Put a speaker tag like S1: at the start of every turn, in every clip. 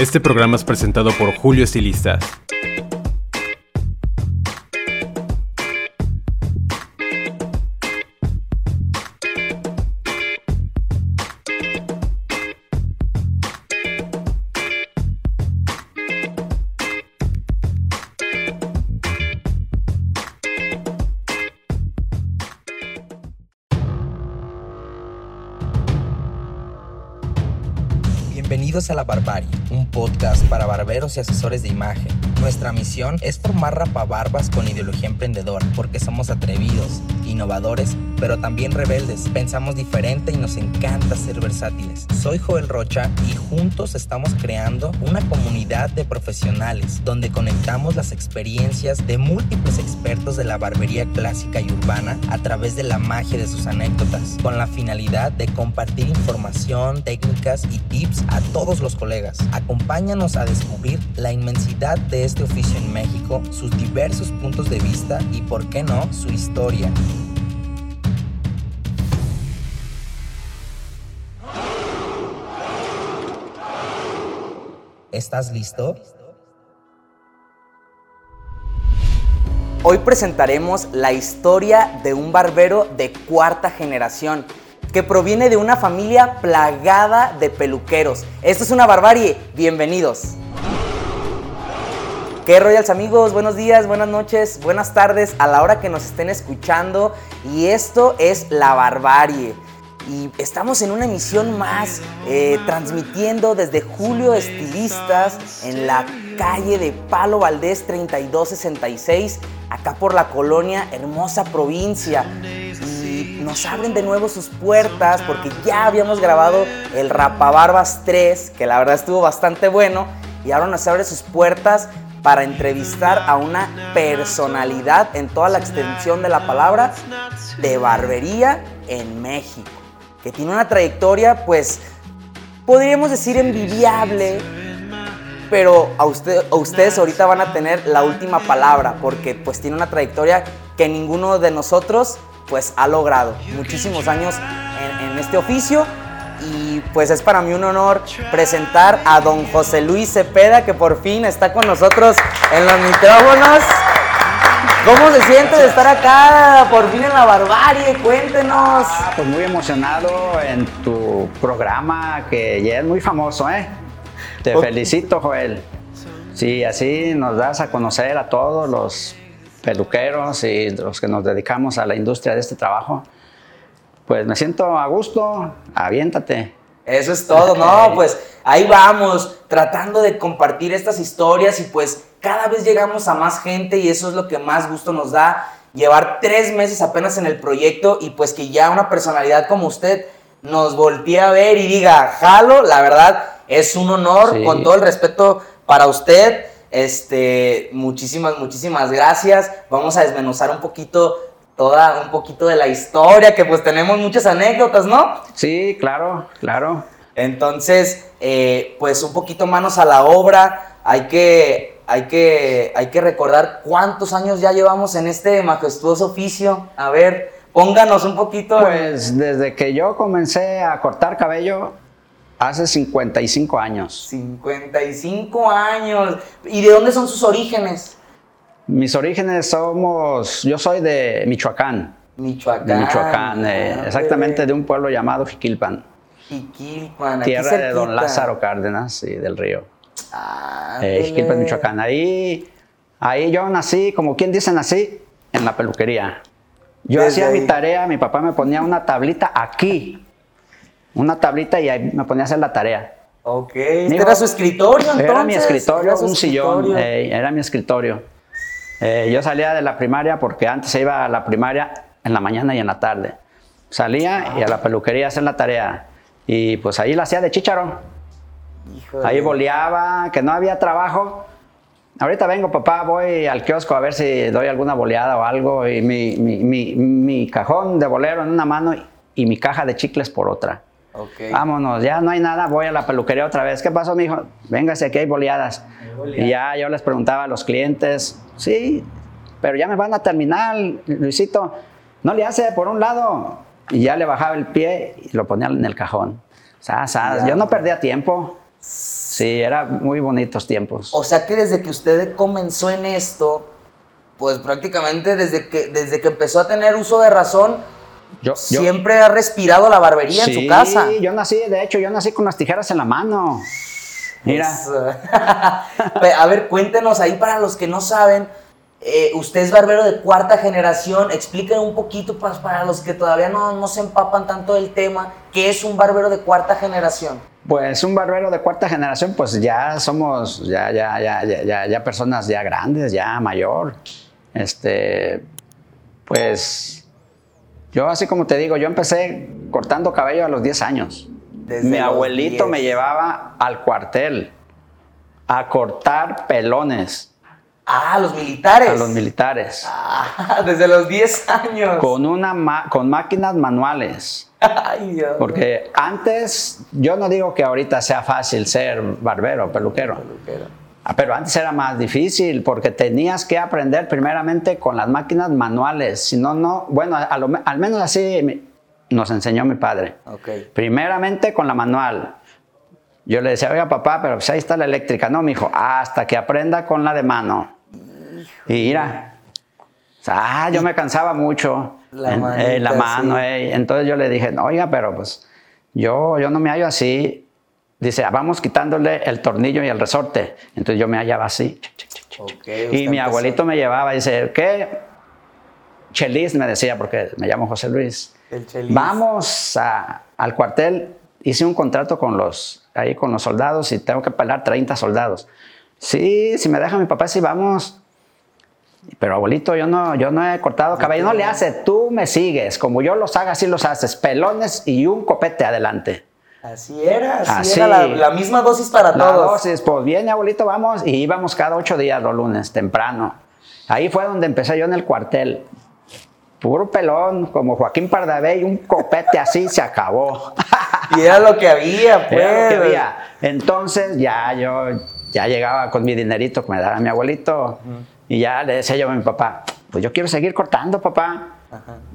S1: Este programa es presentado por Julio Estilistas.
S2: Bienvenidos a La un podcast para barberos y asesores de imagen. Nuestra misión es formar rapabarbas con ideología emprendedora, porque somos atrevidos, innovadores, pero también rebeldes. Pensamos diferente y nos encanta ser versátiles. Soy Joel Rocha y juntos estamos creando una comunidad de profesionales donde conectamos las experiencias de múltiples expertos de la barbería clásica y urbana a través de la magia de sus anécdotas, con la finalidad de compartir información, técnicas y tips a todos los colegas. Acompáñanos a descubrir la inmensidad de este oficio en México, sus diversos puntos de vista y, por qué no, su historia. ¿Estás listo? Hoy presentaremos la historia de un barbero de cuarta generación que proviene de una familia plagada de peluqueros. Esto es una barbarie. Bienvenidos. ¿Qué Royals amigos? Buenos días, buenas noches, buenas tardes a la hora que nos estén escuchando. Y esto es La Barbarie. Y estamos en una emisión más, eh, transmitiendo desde Julio Estilistas en la calle de Palo Valdés 3266, acá por la colonia Hermosa Provincia. Y nos abren de nuevo sus puertas porque ya habíamos grabado el Rapabarbas 3, que la verdad estuvo bastante bueno. Y ahora nos abre sus puertas para entrevistar a una personalidad en toda la extensión de la palabra de barbería en México, que tiene una trayectoria pues podríamos decir envidiable, pero a, usted, a ustedes ahorita van a tener la última palabra porque pues tiene una trayectoria que ninguno de nosotros pues ha logrado. Muchísimos años en, en este oficio y pues es para mí un honor presentar a don José Luis Cepeda que por fin está con nosotros en los micrófonos. ¿Cómo se siente de estar acá por fin en la barbarie? Cuéntenos.
S3: Pues muy emocionado en tu programa que ya es muy famoso, ¿eh? Te felicito, Joel. Sí, así nos das a conocer a todos los peluqueros y los que nos dedicamos a la industria de este trabajo. Pues me siento a gusto, aviéntate.
S2: Eso es todo, ¿no? Pues ahí vamos, tratando de compartir estas historias y pues cada vez llegamos a más gente y eso es lo que más gusto nos da, llevar tres meses apenas en el proyecto y pues que ya una personalidad como usted nos voltee a ver y diga, jalo, la verdad es un honor,
S3: Sí.
S2: con todo el respeto para usted. Este, muchísimas, muchísimas gracias. Vamos a desmenuzar un poquito, toda, un poquito de la historia, que pues tenemos muchas anécdotas, ¿no?
S3: Sí, claro, claro.
S2: Entonces, eh, pues un poquito manos a la obra. Hay que, hay, que, hay que recordar cuántos años ya llevamos en este majestuoso oficio. A ver, pónganos un poquito.
S3: Pues desde que yo comencé a cortar cabello hace 55 años.
S2: 55 años. ¿Y de dónde son sus orígenes?
S3: Mis orígenes somos, yo soy de Michoacán,
S2: Michoacán.
S3: de Michoacán, eh,
S2: Ah,
S3: exactamente de un pueblo llamado Jiquilpan,
S2: Jiquilpan, aquí
S3: tierra de don. Lázaro Cárdenas y del río.
S2: Ah,
S3: Eh, Jiquilpan,
S2: bebé.
S3: Michoacán. Ahí, ahí yo nací, como quien dice nací, en la peluquería. Yo
S2: Desde
S3: hacía
S2: ahí.
S3: mi tarea, mi papá me ponía una tablita aquí, una tablita y ahí me ponía a hacer la tarea.
S2: Ok, este
S3: Mijo,
S2: era su escritorio entonces.
S3: Era mi escritorio,
S2: Era
S3: un sillón,
S2: escritorio.
S3: eh, era mi escritorio. Eh, yo salía de la primaria porque antes se iba a la primaria en la mañana y en la tarde. Salía y a la peluquería a hacer la tarea. Y pues ahí la hacía de chícharo.
S2: Híjole.
S3: Ahí boleaba, que no había trabajo. Ahorita vengo, papá, voy al kiosco a ver si doy alguna boleada o algo. Y mi, mi- mi- mi cajón de bolero en una mano y mi caja de chicles por otra.
S2: Ok.
S3: Vámonos, ya no hay nada, voy a la peluquería otra vez. ¿Qué pasó, mijo? Véngase, aquí hay boleadas.
S2: boleadas.
S3: Y ya yo les preguntaba a los clientes, sí, pero ya me van a terminar, Luisito. No le hace por un lado. Y ya le bajaba el pie y lo ponía en el cajón. Yo no perdía tiempo. Sí, era muy bonitos tiempos.
S2: O sea que desde que usted comenzó en esto, pues prácticamente desde que, desde que empezó a tener uso de razón,
S3: Yo, yo-
S2: siempre ha respirado la barbería en
S3: Sí,
S2: su casa.
S3: yo nací, de hecho, yo nací con las tijeras en la mano. Mira,
S2: a ver, cuéntenos ahí para los que no saben. Eh, usted es barbero de cuarta generación. Expliquen un poquito pues, para los que todavía no, no se empapan tanto del tema. ¿Qué es un barbero de cuarta generación?
S3: pues un barbero de cuarta generación, pues ya somos, ya, ya, ya, ya, ya, ya personas ya grandes, ya mayor. Este, pues yo así como te digo, yo empecé cortando cabello a los 10 años.
S2: Desde
S3: Mi abuelito
S2: 10.
S3: me llevaba al cuartel a cortar pelones
S2: Ah, los militares.
S3: a los militares
S2: Ah, desde los 10 años.
S3: con, una ma- con máquinas manuales.
S2: Ay, Dios.
S3: Porque antes, yo no digo que ahorita sea fácil ser barbero, peluquero.
S2: Pero-
S3: Ah, Pero antes era más difícil porque tenías que aprender primeramente con las máquinas manuales. Si no, no, bueno, lo al menos así nos enseñó mi padre.
S2: Ok.
S3: Primeramente con la manual. Yo le decía, oiga papá, pero pues ahí está la eléctrica. No, mi hijo, hasta que aprenda con la de mano. Y mira, o sea, ah, yo me cansaba mucho.
S2: La
S3: en,
S2: manita,
S3: en la mano,
S2: sí.
S3: eh. Entonces yo le dije, "No, oiga, pero pues yo, yo no me hallo así. Dice, "Ah, vamos quitándole el tornillo y el resorte. Entonces yo me hallaba así. Y mi abuelito me llevaba, dice, ¿qué? Chelis me decía, porque me llamo José Luis.
S2: El.
S3: Vamos a- al cuartel. Hice un contrato con los, ahí con los soldados y tengo que pelar 30 soldados. Sí, si me deja mi papá, sí vamos. Pero abuelito, yo no, yo no he cortado cabello. No le hace, tú me sigues. Como yo los haga, así los haces. Pelones y un copete adelante.
S2: Así era, así,
S3: Así.
S2: era la, la misma dosis para
S3: La
S2: todos.
S3: dosis, pues viene abuelito, vamos. Y íbamos cada ocho días los lunes, temprano. Ahí fue donde empecé yo en el cuartel. Puro pelón, como Joaquín Pardavé, y un copete así se acabó.
S2: Y era lo que había, pues.
S3: Era lo que había. Entonces ya yo ya llegaba con mi dinerito que me daba mi abuelito y ya le decía yo a mi papá, pues yo quiero seguir cortando, papá.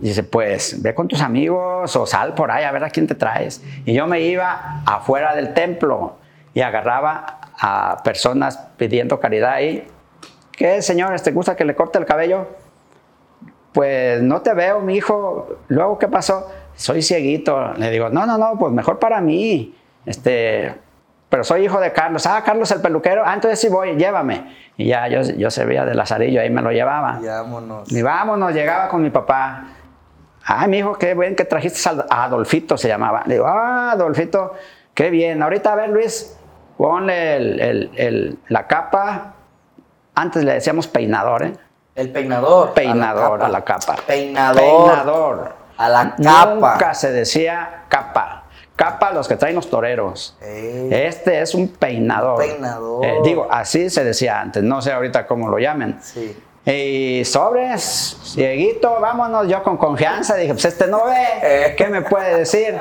S3: Y dice, pues ve con tus amigos o sal por ahí a ver a quién te traes. Y yo me iba afuera del templo y agarraba a personas pidiendo caridad ahí. ¿Qué, señores, te gusta que le corte el cabello? Pues no te veo, mi hijo. Luego, ¿qué pasó? Soy cieguito. Le digo, no, no, no, pues mejor para mí. Este, pero soy hijo de Carlos. Ah, Carlos el peluquero. Ah, entonces sí voy, llévame. Y ya yo, yo se veía de Lazarillo, ahí me lo llevaba.
S2: Y vámonos.
S3: Y vámonos, llegaba con mi papá. Ay, mi hijo, qué bien que trajiste a Adolfito, se llamaba. Le digo, ah, Adolfito, qué bien. Ahorita, a ver, Luis, ponle el- el- el- la capa. Antes le decíamos peinador, ¿eh?
S2: El peinador.
S3: Peinador a la capa.
S2: Peinador.
S3: Peinador.
S2: A la capa.
S3: Nunca se decía capa. Capa los que traen los toreros.
S2: Ey.
S3: Este es un peinador.
S2: Peinador.
S3: Eh, digo, así se decía antes. No sé ahorita cómo lo llamen.
S2: Sí.
S3: Y sobres, cieguito, vámonos. Yo con confianza dije, pues este no ve.
S2: Eh.
S3: ¿Qué me puede decir?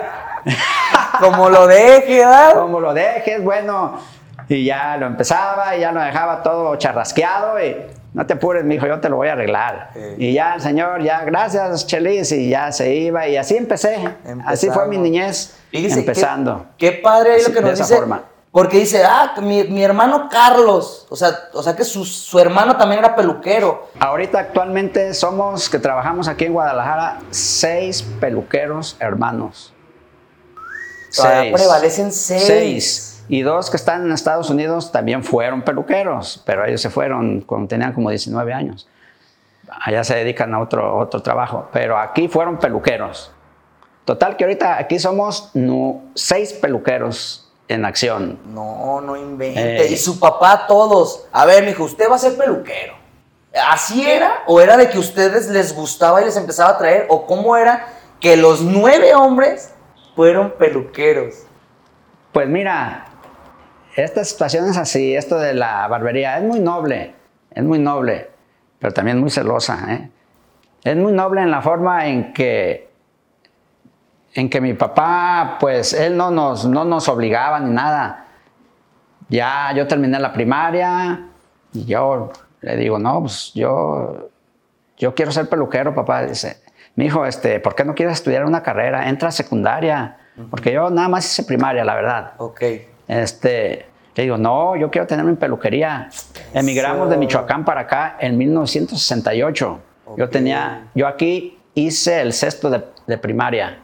S2: Como lo deje, ¿verdad?
S3: Como lo dejes, bueno. Y ya lo empezaba y ya lo dejaba todo charrasqueado y no te apures, mijo, yo te lo voy a arreglar.
S2: Sí.
S3: Y ya señor, ya, gracias, Chelis, y ya se iba y así empecé. Así fue mi niñez,
S2: Fíjese,
S3: empezando.
S2: Qué, qué padre ahí lo que
S3: de
S2: nos
S3: esa
S2: dice.
S3: forma.
S2: Porque dice, ah, mi, mi hermano Carlos. O sea, o sea que su, su hermano también era peluquero.
S3: Ahorita actualmente somos, que trabajamos aquí en Guadalajara, seis peluqueros hermanos.
S2: Todavía prevalecen seis.
S3: Y dos que están en Estados Unidos también fueron peluqueros, pero ellos se fueron cuando tenían como 19 años. Allá se dedican a otro, otro trabajo, pero aquí fueron peluqueros. Total que ahorita aquí somos nu- seis peluqueros en acción.
S2: No, no invente.
S3: Eh.
S2: Y su papá, todos. A ver, mijo, usted va a ser peluquero. ¿Así era? ¿O era de que ustedes les gustaba y les empezaba a traer? ¿O cómo era que los nueve hombres fueron peluqueros?
S3: Pues mira, esta situación es así, esto de la barbería es muy noble, es muy noble, pero también muy celosa. ¿eh? Es muy noble en la forma en que, en que mi papá, pues él no nos, no nos obligaba ni nada. Ya yo terminé la primaria y yo le digo, no, pues yo, yo quiero ser peluquero, papá. Dice, mi hijo, este, ¿por qué no quieres estudiar una carrera? Entra a secundaria. Porque yo nada más hice primaria, la verdad.
S2: Ok.
S3: Este, Le digo, no, yo quiero tener mi peluquería. Emigramos de Michoacán para acá en 1968. Yo tenía, yo aquí hice el sexto de, de primaria.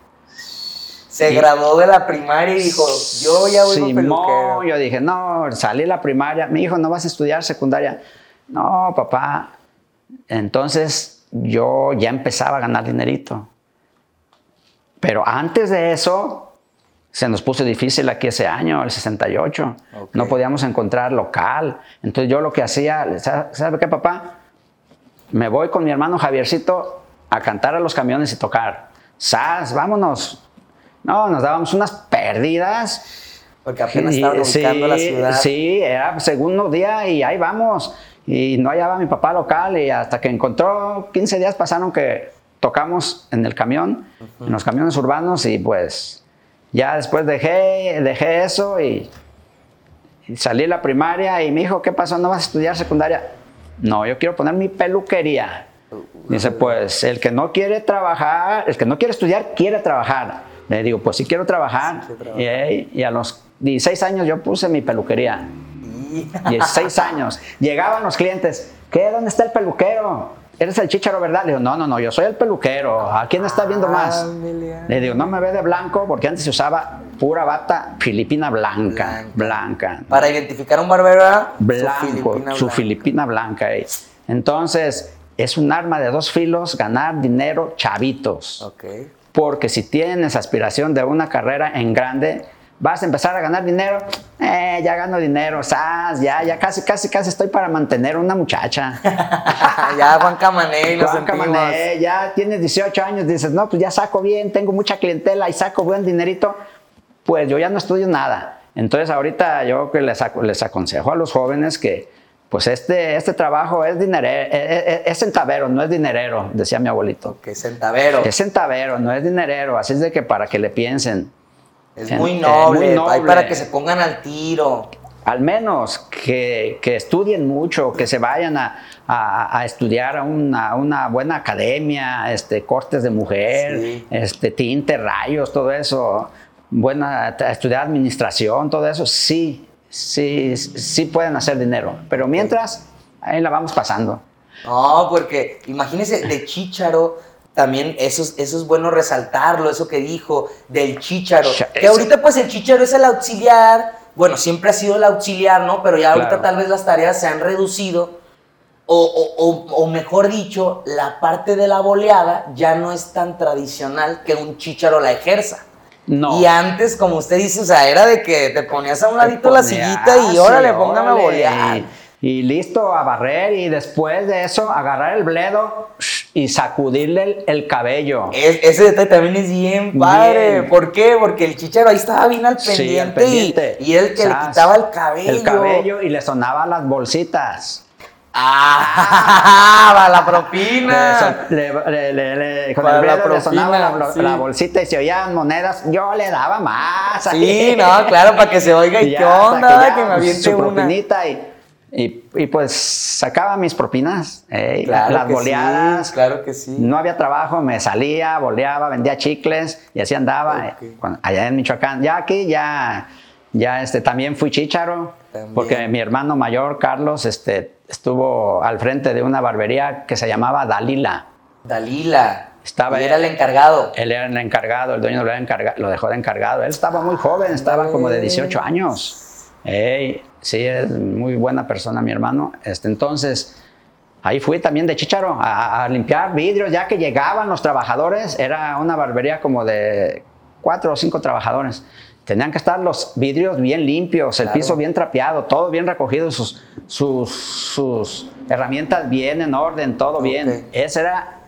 S2: Se graduó de la primaria y dijo, yo ya voy
S3: Simón,
S2: peluquero.
S3: yo dije, no, salí la primaria. Mi hijo, ¿no vas a estudiar secundaria? No, papá. Entonces yo ya empezaba a ganar dinerito. Pero antes de eso, se nos puso difícil aquí ese año, el 68.
S2: Ok.
S3: No podíamos encontrar local. Entonces yo lo que hacía, ¿sabe qué, papá? Me voy con mi hermano Javiercito a cantar a los camiones y tocar. ¡Sas! ¡Vámonos! No, nos dábamos unas perdidas.
S2: Porque apenas
S3: Y-
S2: estaban ubicando la ciudad.
S3: Sí, era segundo día y ahí vamos. Y no hallaba a mi papá local y hasta que encontró, 15 días pasaron que tocamos en el camión, en los camiones urbanos y pues ya después dejé, dejé eso y, y salí de la primaria y me dijo, ¿qué pasó? ¿No vas a estudiar secundaria? No, yo quiero poner mi peluquería. Dice, pues el que no quiere trabajar, el que no quiere estudiar, quiere trabajar. Le digo, pues sí quiero trabajar.
S2: Sí, trabajar.
S3: Y, y a los 16 años yo puse mi peluquería.
S2: Y-
S3: 16 años. Llegaban los clientes, ¿qué? ¿Dónde está el peluquero? Eres el chicharo, ¿verdad? Le digo, no, no, no, yo soy el peluquero. ¿A quién está viendo más?
S2: Ándale,
S3: Le digo, no me ve de blanco porque antes se usaba pura bata filipina blanca, blanca.
S2: Para identificar a un barbero era su
S3: Blanco,
S2: filipina
S3: su filipina blanca. eh. Entonces, es un arma de dos filos ganar dinero chavitos.
S2: Ok.
S3: Porque si tienes aspiración de una carrera en grande, vas a empezar a ganar dinero. Eh, ya gano dinero, sas, ya, ya casi, casi, casi estoy para mantener una muchacha.
S2: ya Juan Camané lo
S3: Juan. Camané, ya tienes 18 años, dices, no, pues ya saco bien, tengo mucha clientela y saco buen dinerito, pues yo ya no estudio nada. Entonces ahorita yo que les, les aconsejo a los jóvenes que pues este, este trabajo es, dinere- es, es- es centavero, no es dinerero, decía mi abuelito.
S2: Ok, centavero.
S3: Es centavero, no es dinerero, así es de que para que le piensen.
S2: Es muy noble,
S3: muy noble.
S2: para que se pongan al tiro.
S3: al menos que, que estudien mucho, que se vayan a, a- a estudiar a una, una buena academia, este, cortes de mujer,
S2: Sí.
S3: este, tinte, rayos, todo eso, buena, estudiar administración, todo eso, sí, sí, sí pueden hacer dinero. Pero mientras, ahí la vamos pasando.
S2: No, porque imagínese de Chícharo, también eso es, eso es bueno resaltarlo, eso que dijo del Chícharo.
S3: Cha-
S2: Que ahorita pues el Chícharo es el auxiliar, bueno, siempre ha sido el auxiliar, ¿no? Pero ya ahorita
S3: Claro.
S2: tal vez las tareas se han reducido. O, o- o- o mejor dicho, la parte de la boleada ya no es tan tradicional que un Chícharo la ejerza.
S3: No.
S2: Y antes, como usted dice, o sea, era de que te ponías a un ladito la sillita y
S3: sí,
S2: órale, póngame a bolear.
S3: Y, y listo a barrer y después de eso agarrar el bledo y sacudirle el, el cabello.
S2: Es- ese detalle también es bien padre.
S3: Bien.
S2: ¿Por qué? Porque el chicharo ahí estaba bien al pendiente,
S3: Sí, al pendiente.
S2: Y, y el que le quitaba el cabello.
S3: El cabello y le sonaban las bolsitas.
S2: ¡Ah! ¡Va la propina!
S3: Le, le- le- con el
S2: la
S3: le sonaba la,
S2: propina, sí.
S3: la bolsita y se oían monedas. Yo le daba más.
S2: Sí, no, claro, para que se oiga. ¿Y
S3: ya,
S2: qué onda?
S3: ya,
S2: Que, me aviente
S3: su
S2: una.
S3: propinita y, y, y, pues sacaba mis propinas. eh,
S2: Claro
S3: las boleadas.
S2: sí, claro que sí.
S3: No había trabajo, me salía, boleaba, vendía chicles y así andaba. Eh, cuando- allá en Michoacán. Ya aquí, ya, ya este, también fui
S2: También.
S3: porque mi hermano mayor, Carlos, este, estuvo al frente de una barbería que se llamaba Dalila.
S2: Dalila.
S3: Estaba
S2: y era el encargado.
S3: Él era el encargado, el dueño lo, encarga- lo dejó de encargado. Él estaba muy joven, estaba como de 18 años. Ey, sí, es muy buena persona mi hermano. Este, entonces, ahí fui también de chicharo a, a limpiar vidrios, ya que llegaban los trabajadores. Era una barbería como de cuatro o cinco trabajadores. Tenían que estar los vidrios bien limpios, el piso bien trapeado, todo bien recogido, sus, sus, sus herramientas bien en orden, todo bien. Ese era,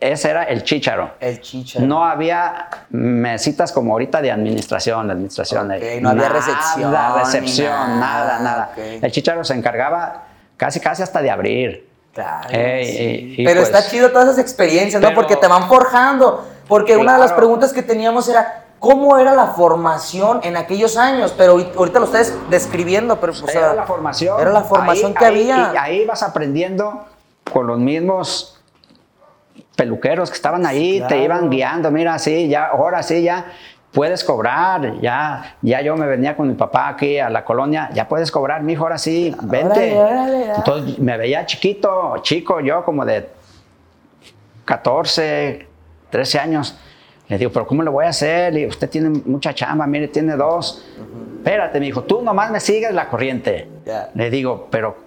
S3: ese era el chicharo.
S2: El chicharo.
S3: No había mesitas como ahorita de administración, la administración.
S2: No había recepción,
S3: recepción, nada,
S2: nada.
S3: El chicharo se encargaba casi, casi hasta de abrir.
S2: Claro.
S3: Ey,
S2: sí.
S3: ey, y
S2: Pero
S3: pues-
S2: está chido todas esas experiencias, ¿no? Porque te van forjando. Porque una de las preguntas que teníamos era, ¿cómo era la formación en aquellos años? Pero ahorita- lo estás describiendo, pero pues, o
S3: era
S2: sea,
S3: la formación.
S2: Era la formación
S3: Ahí-
S2: que
S3: ahí-
S2: había.
S3: Y ahí vas aprendiendo con los mismos peluqueros que estaban ahí, te iban guiando, mira, sí, ya, ahora sí, ya. puedes cobrar, ya, ya yo me venía con mi papá aquí a la colonia, ya puedes cobrar, mijo, ahora sí, vente.
S2: Órale, órale.
S3: Entonces me veía chiquito, chico, yo como de 14, 13 años. Le digo, pero ¿cómo le voy a hacer? Le digo, usted tiene mucha chamba, mire, tiene dos. Espérate, me dijo, tú nomás me sigues la corriente. Le digo, pero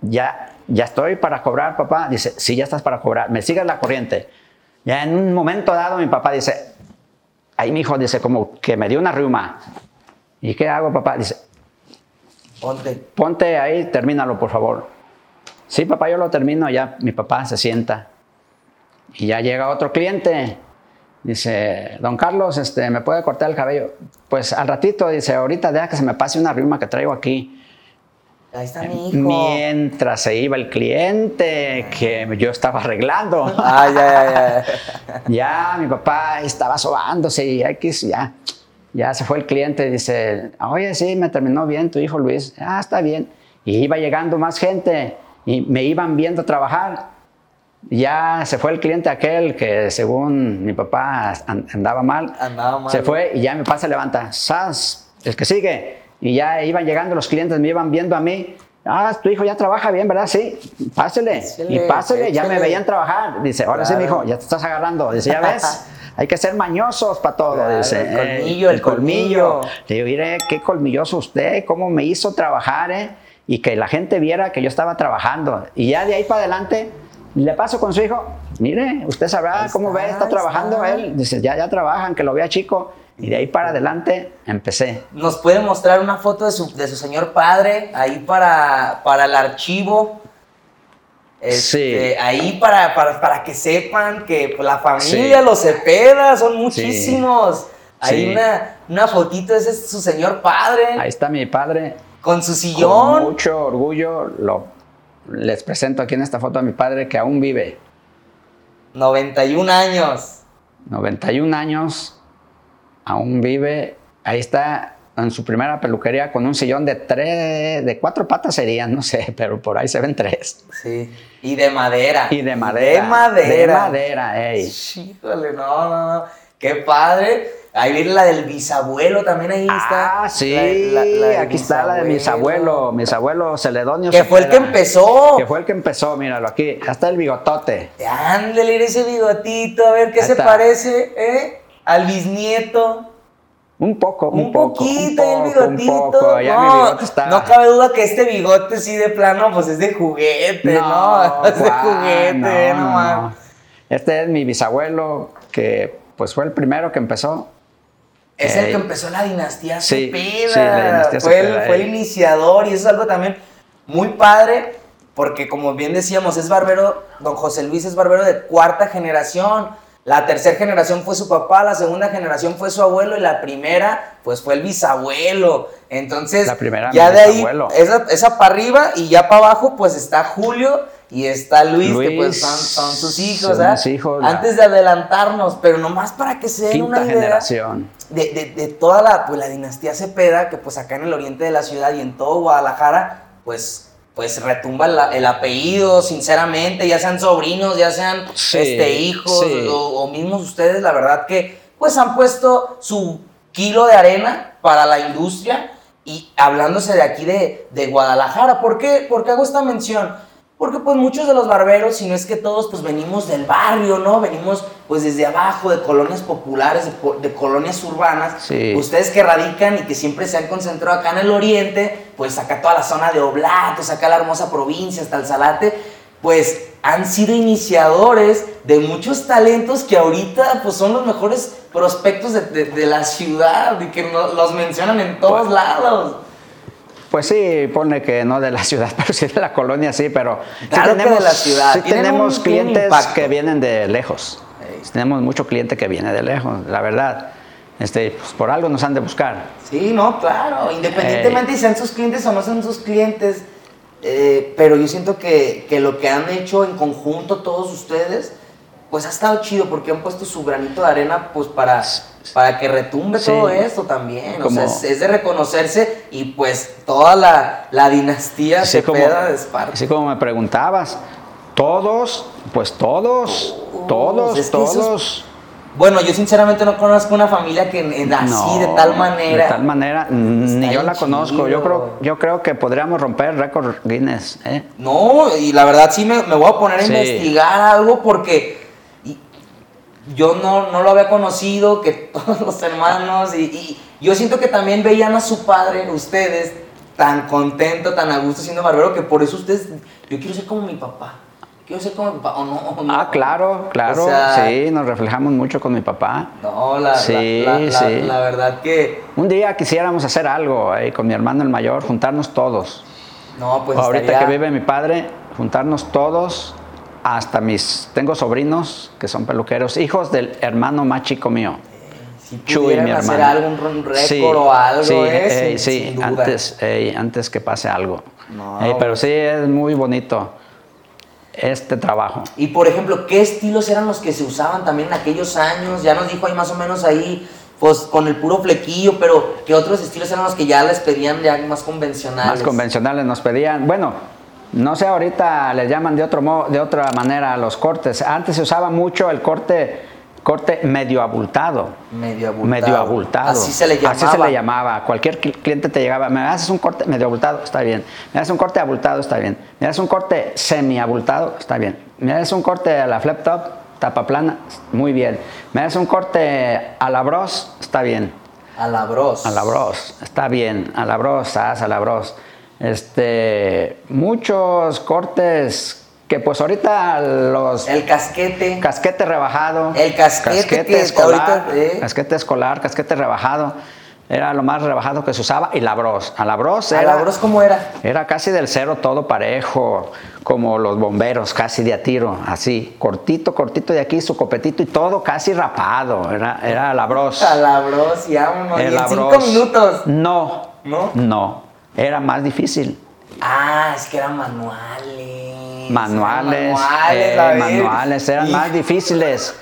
S3: ya, ya estoy para cobrar, papá. Dice, sí, ya estás para cobrar, me sigues la corriente. Ya en un momento dado mi papá dice, ahí mi hijo dice, como que me dio una riuma. ¿Y qué hago, papá? Dice,
S2: Ponte.
S3: ponte ahí, termínalo, por favor. Sí, papá, yo lo termino, ya mi papá se sienta. Y ya llega otro cliente. Dice, don Carlos, este, ¿me puede cortar el cabello? Pues al ratito, dice, ahorita deja que se me pase una rima que traigo aquí.
S2: Ahí está mi hijo.
S3: Mientras se iba el cliente que yo estaba arreglando.
S2: Ah, ya, ya, ya.
S3: ya mi papá estaba sobándose y X, ya, ya se fue el cliente. Dice, oye, sí, me terminó bien tu hijo Luis. Ah, está bien. Y iba llegando más gente y me iban viendo trabajar. Ya se fue el cliente aquel que según mi papá an- andaba mal.
S2: Andaba mal.
S3: Se fue y ya mi papá se levanta. ¡Sas! El que sigue. Y ya iban llegando los clientes, me iban viendo a mí. Ah, tu hijo ya trabaja bien, ¿verdad? Sí, pásele.
S2: Échale,
S3: y pásele, ya me veían trabajar. Dice, ahora sí,
S2: Claro.
S3: mi hijo, ya te estás agarrando. Dice, ya ves, hay que ser mañosos para todo.
S2: Claro,
S3: dice,
S2: el
S3: "Eh,
S2: colmillo, el colmillo".
S3: Le digo, mire, qué colmilloso usted, cómo me hizo trabajar, ¿eh? Y que la gente viera que yo estaba trabajando. Y ya de ahí para adelante, le paso con su hijo. Mire, usted sabrá
S2: Ahí
S3: cómo
S2: está,
S3: ve, está trabajando
S2: está.
S3: él. Dice, ya, ya trabajan, que lo vea chico. Y de ahí para adelante empecé.
S2: ¿Nos puede mostrar una foto de su, de su señor padre ahí para, para el archivo? Este,
S3: Sí.
S2: Ahí para, para, para que sepan que la familia,
S3: Sí.
S2: los Cepeda, son muchísimos. Ahí
S3: Sí.
S2: una, una fotito, ese es su señor padre,
S3: Ahí está mi padre.
S2: con su
S3: Con
S2: sillón.
S3: mucho orgullo lo, les presento aquí en esta foto a mi padre que aún vive.
S2: 91 años.
S3: 91 años, aún vive. Ahí está en su primera peluquería con un sillón de tres, de cuatro patas serían, no sé, pero por ahí se ven tres.
S2: Sí. Y de madera.
S3: Y de madera.
S2: De madera.
S3: De madera, ey.
S2: Híjole, no, no, no. Qué padre. Ahí viene la del bisabuelo también ahí está.
S3: Ah, sí,
S2: La- la- la del
S3: aquí está la de mis
S2: bisabuelo.
S3: abuelos, mis abuelos Celedonio.
S2: Que fue el que empezó.
S3: Que fue el que empezó, míralo aquí. Hasta el bigotote.
S2: Ándale, ese bigotito, a ver qué
S3: Ahí
S2: se
S3: está.
S2: parece, ¿eh? Al bisnieto.
S3: Un poco, un,
S2: Un,
S3: poco.
S2: poquito,
S3: un
S2: el
S3: poco,
S2: bigotito.
S3: Un poco. Ya mi
S2: no,
S3: bigote está.
S2: no cabe duda que este bigote sí de plano, pues es de juguete, ¿no? Es de juguete,
S3: no,
S2: no.
S3: Este es mi bisabuelo, que pues fue el primero que empezó.
S2: Es el
S3: Eh,
S2: que empezó la dinastía
S3: sí,
S2: Cepeda.
S3: sí, la dinastía
S2: fue, el, fue el
S3: eh.
S2: iniciador y eso es algo también muy padre, porque como bien decíamos, es barbero, don José Luis es barbero de cuarta generación. La tercera generación fue su papá, la segunda generación fue su abuelo y la primera, pues fue el bisabuelo. Entonces,
S3: La primera,
S2: ya de ahí, esa, esa para arriba y ya para abajo, pues está Julio y está Luis, que pues son, son sus hijos,
S3: son hijos,
S2: Antes de adelantarnos, pero nomás para que se den una idea
S3: generación.
S2: de, de- de toda la, pues, la dinastía Cepeda, que pues acá en el oriente de la ciudad y en todo Guadalajara, pues, pues retumba la- el apellido, sinceramente, ya sean sobrinos, ya sean
S3: Sí,
S2: este, hijos
S3: sí.
S2: o, o mismos ustedes, la verdad que pues han puesto su kilo de arena para la industria y hablándose de aquí de, de Guadalajara. ¿Por qué? ¿Por qué hago esta mención? Porque pues muchos de los barberos, si no es que todos, pues venimos del barrio, ¿no? Venimos pues desde abajo, de colonias populares, de, colonias urbanas.
S3: Sí.
S2: Ustedes que radican y que siempre se han concentrado acá en el oriente, pues acá toda la zona de Oblatos, acá la hermosa provincia, hasta el Salate, pues han sido iniciadores de muchos talentos que ahorita pues son los mejores prospectos de, de- de la ciudad y que no- los mencionan en todos lados.
S3: Pues sí, pone que no de la ciudad, pero sí de la colonia, sí, pero sí
S2: que de la ciudad.
S3: sí tenemos clientes que vienen de lejos.
S2: Ey.
S3: Tenemos mucho cliente que viene de lejos, la verdad. Este, pues por algo nos han de buscar.
S2: Sí, no, claro. Independientemente si sean sus clientes o no sean sus clientes. eh, pero yo siento que, que lo que han hecho en conjunto todos ustedes, pues ha estado chido porque han puesto su granito de arena pues para, para que retumbe
S3: Sí.
S2: todo esto también. O sea, es, es de reconocerse y pues toda la, la dinastía
S3: como,
S2: Cepeda de Esparta.
S3: así como me preguntabas, todos, pues todos, todos,
S2: es que eso es-
S3: todos.
S2: Bueno, yo sinceramente no conozco una familia que en- así,
S3: No,
S2: de tal manera.
S3: De tal manera, ni yo la conozco. Yo creo, yo creo que podríamos romper el récord Guinness. ¿eh?
S2: No, y la verdad sí me, me voy a poner a
S3: Sí.
S2: investigar algo porque yo no, no lo había conocido, que todos los hermanos, y, y yo siento que también veían a su padre, ustedes, tan contento, tan a gusto siendo barbero, que por eso ustedes, yo quiero ser como mi papá. Quiero ser como mi papá, o no, o no.
S3: Ah, claro, claro.
S2: O sea,
S3: sí, nos reflejamos mucho con mi papá.
S2: No, la,
S3: Sí,
S2: la, la-
S3: sí.
S2: la verdad que,
S3: Un día quisiéramos hacer algo ahí con mi hermano el mayor, juntarnos todos.
S2: no, pues
S3: Ahorita
S2: estaría-
S3: que vive mi padre, juntarnos todos, hasta mis, tengo sobrinos que son peluqueros, hijos del hermano más chico mío.
S2: si
S3: Chuy, mi
S2: hacer
S3: hermano.
S2: un run- récord
S3: Sí,
S2: o algo,
S3: sí,
S2: ¿eh? Sin-
S3: sí,
S2: sin duda.
S3: antes, ey, antes que pase algo.
S2: No,
S3: Ey, pero sí es muy bonito este trabajo.
S2: Y por ejemplo, ¿qué estilos eran los que se usaban también en aquellos años? Ya nos dijo ahí más o menos ahí, pues con el puro flequillo, pero ¿qué otros estilos eran los que ya les pedían ya más convencionales?
S3: Más convencionales nos pedían, bueno, no sé, ahorita les llaman de otro modo, de otra manera a los cortes. Antes se usaba mucho el corte, corte medio abultado.
S2: Medio abultado.
S3: Medio abultado.
S2: Así se le llamaba.
S3: Así se le llamaba. Cualquier cli- cliente te llegaba, me haces un corte medio abultado, está bien. Me haces un corte abultado, está bien. Me haces un corte semi abultado, está bien. Me haces un corte a la flip top, tapa plana, muy bien. Me haces un corte a la bros, está bien.
S2: A la bros.
S3: A la bros, está bien. A la bros, haz a la bros. Este, muchos cortes que pues ahorita los
S2: El casquete.
S3: casquete rebajado,
S2: El casquete que
S3: escolar,
S2: ahorita, eh.
S3: casquete escolar, casquete rebajado, era lo más rebajado que se usaba y la bros. A la bros
S2: ¿A
S3: era,
S2: la bros cómo era?
S3: era casi del cero todo parejo, como los bomberos, casi de a tiro, así, cortito, cortito de aquí, su copetito y todo casi rapado, era, era la bros.
S2: A la bros, y vámonos. Y
S3: El
S2: en cinco minutos.
S3: No.
S2: ¿No?
S3: No. Era más difícil.
S2: Ah, es que eran manuales.
S3: Manuales.
S2: Eran manuales,
S3: eh, manuales, eran más difíciles.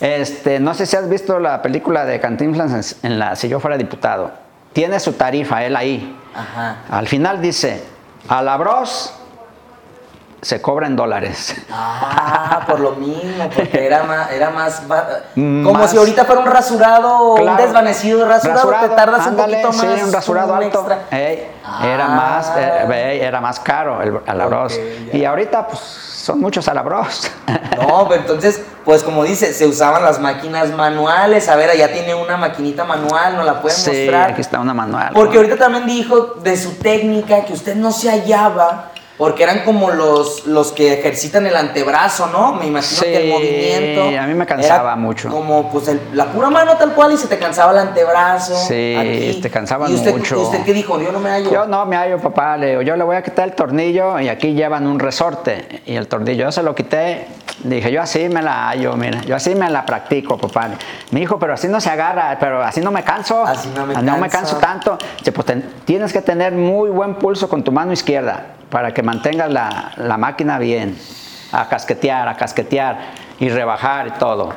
S3: Este, no sé si has visto la película de Cantinflas en, en la Si yo fuera diputado. Tiene su tarifa, él ahí.
S2: Ajá.
S3: Al final dice, a la bros se cobra en dólares.
S2: Ah, por lo mismo, porque era más, era más, como
S3: Más-
S2: si ahorita fuera un rasurado, un desvanecido rasurado, te tardas
S3: ándale,
S2: un poquito más.
S3: Sí, un rasurado
S2: un
S3: alto. era,
S2: Ah.
S3: más, eh, era más caro el alabros. Y ahorita, pues, son muchos alabros.
S2: No, pero entonces, pues como dice, se usaban las máquinas manuales. A ver, allá tiene una maquinita manual, ¿nos la pueden
S3: sí,
S2: mostrar?
S3: aquí está una manual.
S2: Porque
S3: ¿no?
S2: ahorita también dijo de su técnica que usted no se hallaba, porque eran como los, los que ejercitan el antebrazo, ¿no? Me imagino que el
S3: Sí,
S2: movimiento.
S3: a mí me cansaba
S2: era
S3: mucho.
S2: Como pues el- la pura mano tal cual y se te cansaba el antebrazo.
S3: Sí,
S2: aquí.
S3: te cansaban
S2: ¿Y usted,
S3: mucho.
S2: ¿Usted qué dijo? Yo no me hallo.
S3: Yo no me hallo, papá. Le digo, yo le voy a quitar el tornillo y aquí llevan un resorte. Y el tornillo, yo se lo quité. Dije, yo así me la hallo, mira. Yo así me la practico, papá. Mi hijo, pero así no se agarra, pero así no me canso.
S2: Así no me
S3: me
S2: canso.
S3: canso tanto. Dice, pues ten- tienes que tener muy buen pulso con tu mano izquierda para que mantengas la, la máquina bien. A casquetear, a casquetear y rebajar y todo.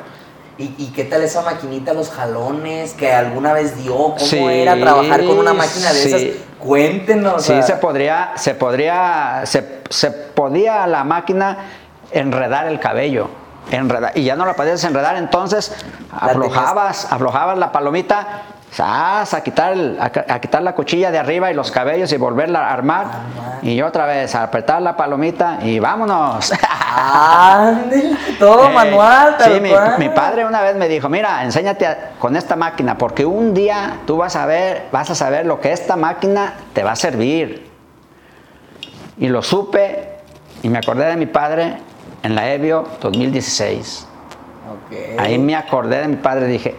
S2: ¿Y, y qué tal esa maquinita, los jalones que alguna vez dio? ¿Cómo
S3: Sí,
S2: era trabajar con una máquina de
S3: sí.
S2: esas? Cuéntenos.
S3: Sí,
S2: o sea,
S3: se podría, se podría, se, se podía la máquina enredar el cabello. Enredar, y ya no la podías enredar, entonces aflojabas, aflojabas la palomita, ¡zas! a quitar, el- a, quitar la cuchilla de arriba y los cabellos y volverla a armar.
S2: Armar.
S3: Y otra vez, a apretar la palomita y vámonos.
S2: Todo
S3: Eh,
S2: manual, tal
S3: Sí, mi, padre una vez me dijo, mira, enséñate a- con esta máquina, porque un día tú vas a ver, vas a saber lo que esta máquina te va a servir. Y lo supe y me acordé de mi padre en la EBIO 2016. Ahí me acordé de mi padre y dije,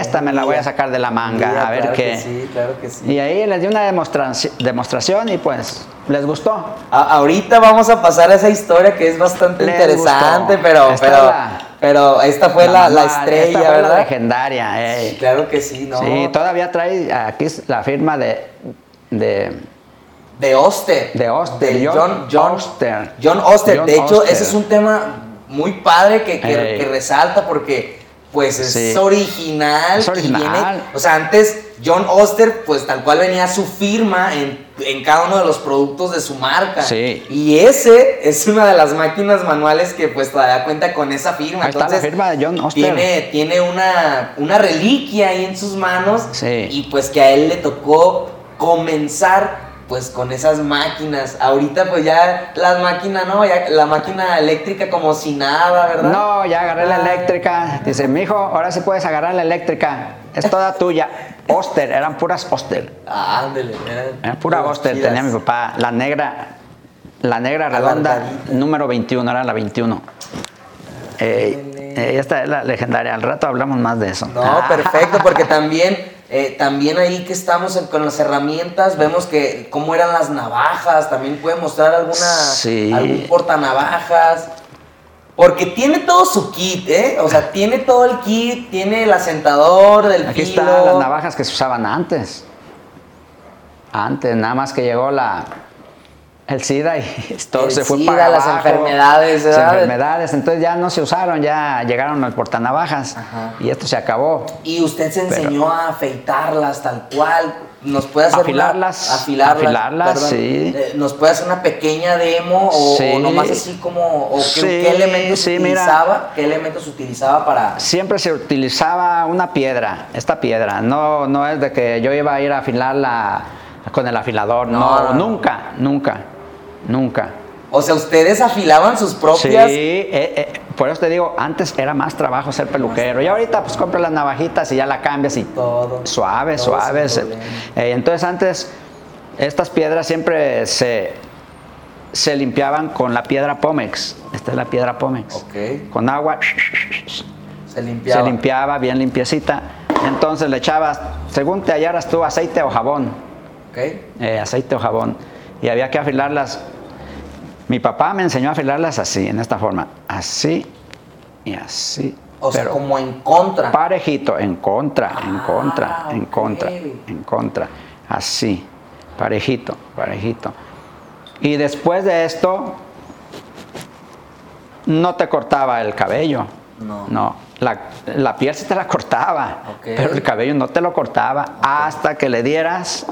S3: esta me la voy a sacar de la manga,
S2: Mira,
S3: a ver
S2: claro
S3: qué.
S2: Que sí, claro que sí.
S3: Y ahí les di una demostraci- demostración y pues les gustó.
S2: A- ahorita vamos a pasar a esa historia que es bastante
S3: Les
S2: interesante,
S3: gustó.
S2: pero,
S3: Esta
S2: pero,
S3: la-
S2: pero esta fue la, la
S3: mamá,
S2: estrella,
S3: esta fue la legendaria, ey.
S2: Claro que sí, ¿no?
S3: Sí, todavía trae aquí la firma de, de,
S2: De Oster.
S3: De Oster,
S2: De
S3: John
S2: John, John
S3: Oster.
S2: John Oster.
S3: John
S2: de hecho,
S3: Oster.
S2: ese es un tema muy padre que, que-
S3: Ey.
S2: que resalta porque pues es
S3: Sí.
S2: original.
S3: Es
S2: y
S3: original.
S2: viene- o sea, antes John Oster, pues tal cual venía su firma en, en cada uno de los productos de su marca.
S3: Sí.
S2: Y ese es una de las máquinas manuales que pues todavía cuenta con esa firma.
S3: Ahí está la
S2: Entonces,
S3: firma de John Oster.
S2: Tiene, tiene una, una reliquia ahí en sus manos.
S3: Sí.
S2: Y pues que a él le tocó comenzar pues con esas máquinas. Ahorita pues ya las máquinas, ¿no? Ya la máquina eléctrica como si nada, ¿verdad?
S3: No, ya agarré la
S2: Ay.
S3: eléctrica. Dice, mijo, ahora sí puedes agarrar la eléctrica. Es toda tuya. Oster, eran puras Oster.
S2: Ah, ándale.
S3: Era pura Oster,
S2: chidas.
S3: tenía mi papá. La negra, la negra redonda,
S2: Alargadita.
S3: número 21, era la 21. Eh, eh, esta es la legendaria. Al rato hablamos más de eso.
S2: No, perfecto, porque también, eh, también ahí que estamos con las herramientas, vemos que cómo eran las navajas, también puede mostrar alguna,
S3: Sí.
S2: algún portanavajas. Porque tiene todo su kit, ¿eh? O sea, tiene todo el kit, tiene el asentador del
S3: Aquí están las navajas que se usaban antes. Antes, nada más que llegó la el SIDA y todo
S2: El
S3: se fue
S2: SIDA,
S3: para
S2: las
S3: abajo.
S2: enfermedades,
S3: Las
S2: ¿verdad?
S3: enfermedades, entonces ya no se usaron, ya llegaron los portanavajas
S2: Ajá.
S3: y esto se acabó.
S2: Y usted se
S3: Pero-
S2: enseñó a afeitarlas tal cual. Nos puede hacer una-
S3: Afilarlas,
S2: afilarlas,
S3: afilarlas,
S2: perdón.
S3: sí.
S2: Eh, Nos puede hacer una pequeña demo o,
S3: Sí.
S2: o nomás así como o qué,
S3: Sí,
S2: qué elementos
S3: sí, mira.
S2: utilizaba, qué elementos utilizaba para
S3: Siempre se utilizaba una piedra, esta piedra. No, no es de que yo iba a ir a afilarla con el afilador.
S2: No,
S3: No,
S2: no, no.
S3: nunca, nunca, nunca.
S2: O sea, ustedes afilaban sus
S3: Sí,
S2: propias
S3: eh, eh, por eso te digo, antes era más trabajo ser peluquero. Y ahorita pues compras las navajitas y ya la cambias y
S2: todo.
S3: suave,
S2: Todo
S3: suave. eh, entonces antes estas piedras siempre se, se limpiaban con la piedra Pómex. Esta es la piedra Pómex.
S2: Ok.
S3: Con agua
S2: Se limpiaba.
S3: se limpiaba bien limpiecita. Entonces le echabas, según te hallaras tú, aceite o jabón.
S2: Ok.
S3: aceite o jabón. Y había que afilarlas. Mi papá me enseñó a afilarlas así, en esta forma. Así y así.
S2: O sea, como en contra.
S3: parejito, en contra, en
S2: Ah,
S3: contra, en contra, en contra. Así, parejito, parejito. Y después de esto, no te cortaba el cabello.
S2: No.
S3: No. La, la piel sí te la cortaba, pero el cabello no te lo cortaba hasta que le dieras.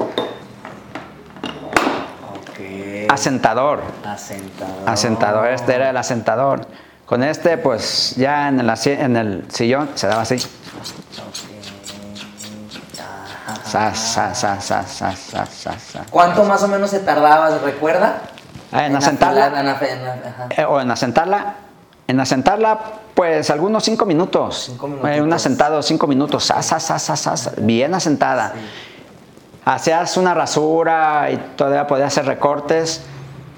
S3: Asentador.
S2: Asentador.
S3: Asentador, este era el asentador. Con este, pues ya en el, en el sillón se daba así. Sas, sas, sas.
S2: ¿Cuánto más o menos se tardaba, ¿se recuerda?
S3: Ah, en asentarla.
S2: en.
S3: Eh, o en asentarla. En asentarla, pues algunos cinco minutos.
S2: Cinco
S3: Eh, un asentado, cinco minutos. Bien asentada. Hacías una rasura y todavía podías hacer recortes.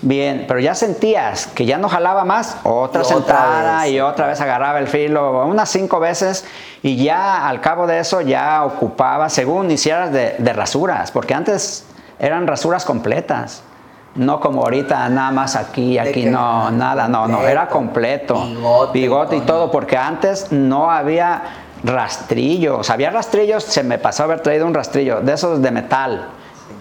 S3: Bien, pero ya sentías que ya no jalaba más, otra sentada
S2: vez.
S3: y otra vez agarraba el filo, unas cinco veces y ya al cabo de eso ya ocupaba, según hicieras de, de rasuras, porque antes eran rasuras completas, no como ahorita nada más aquí, aquí no, nada, no, no, era completo,
S2: Bigote y
S3: bigote y
S2: todo,
S3: porque antes no había rastrillos, había rastrillos, se me pasó haber traído un rastrillo de esos de metal.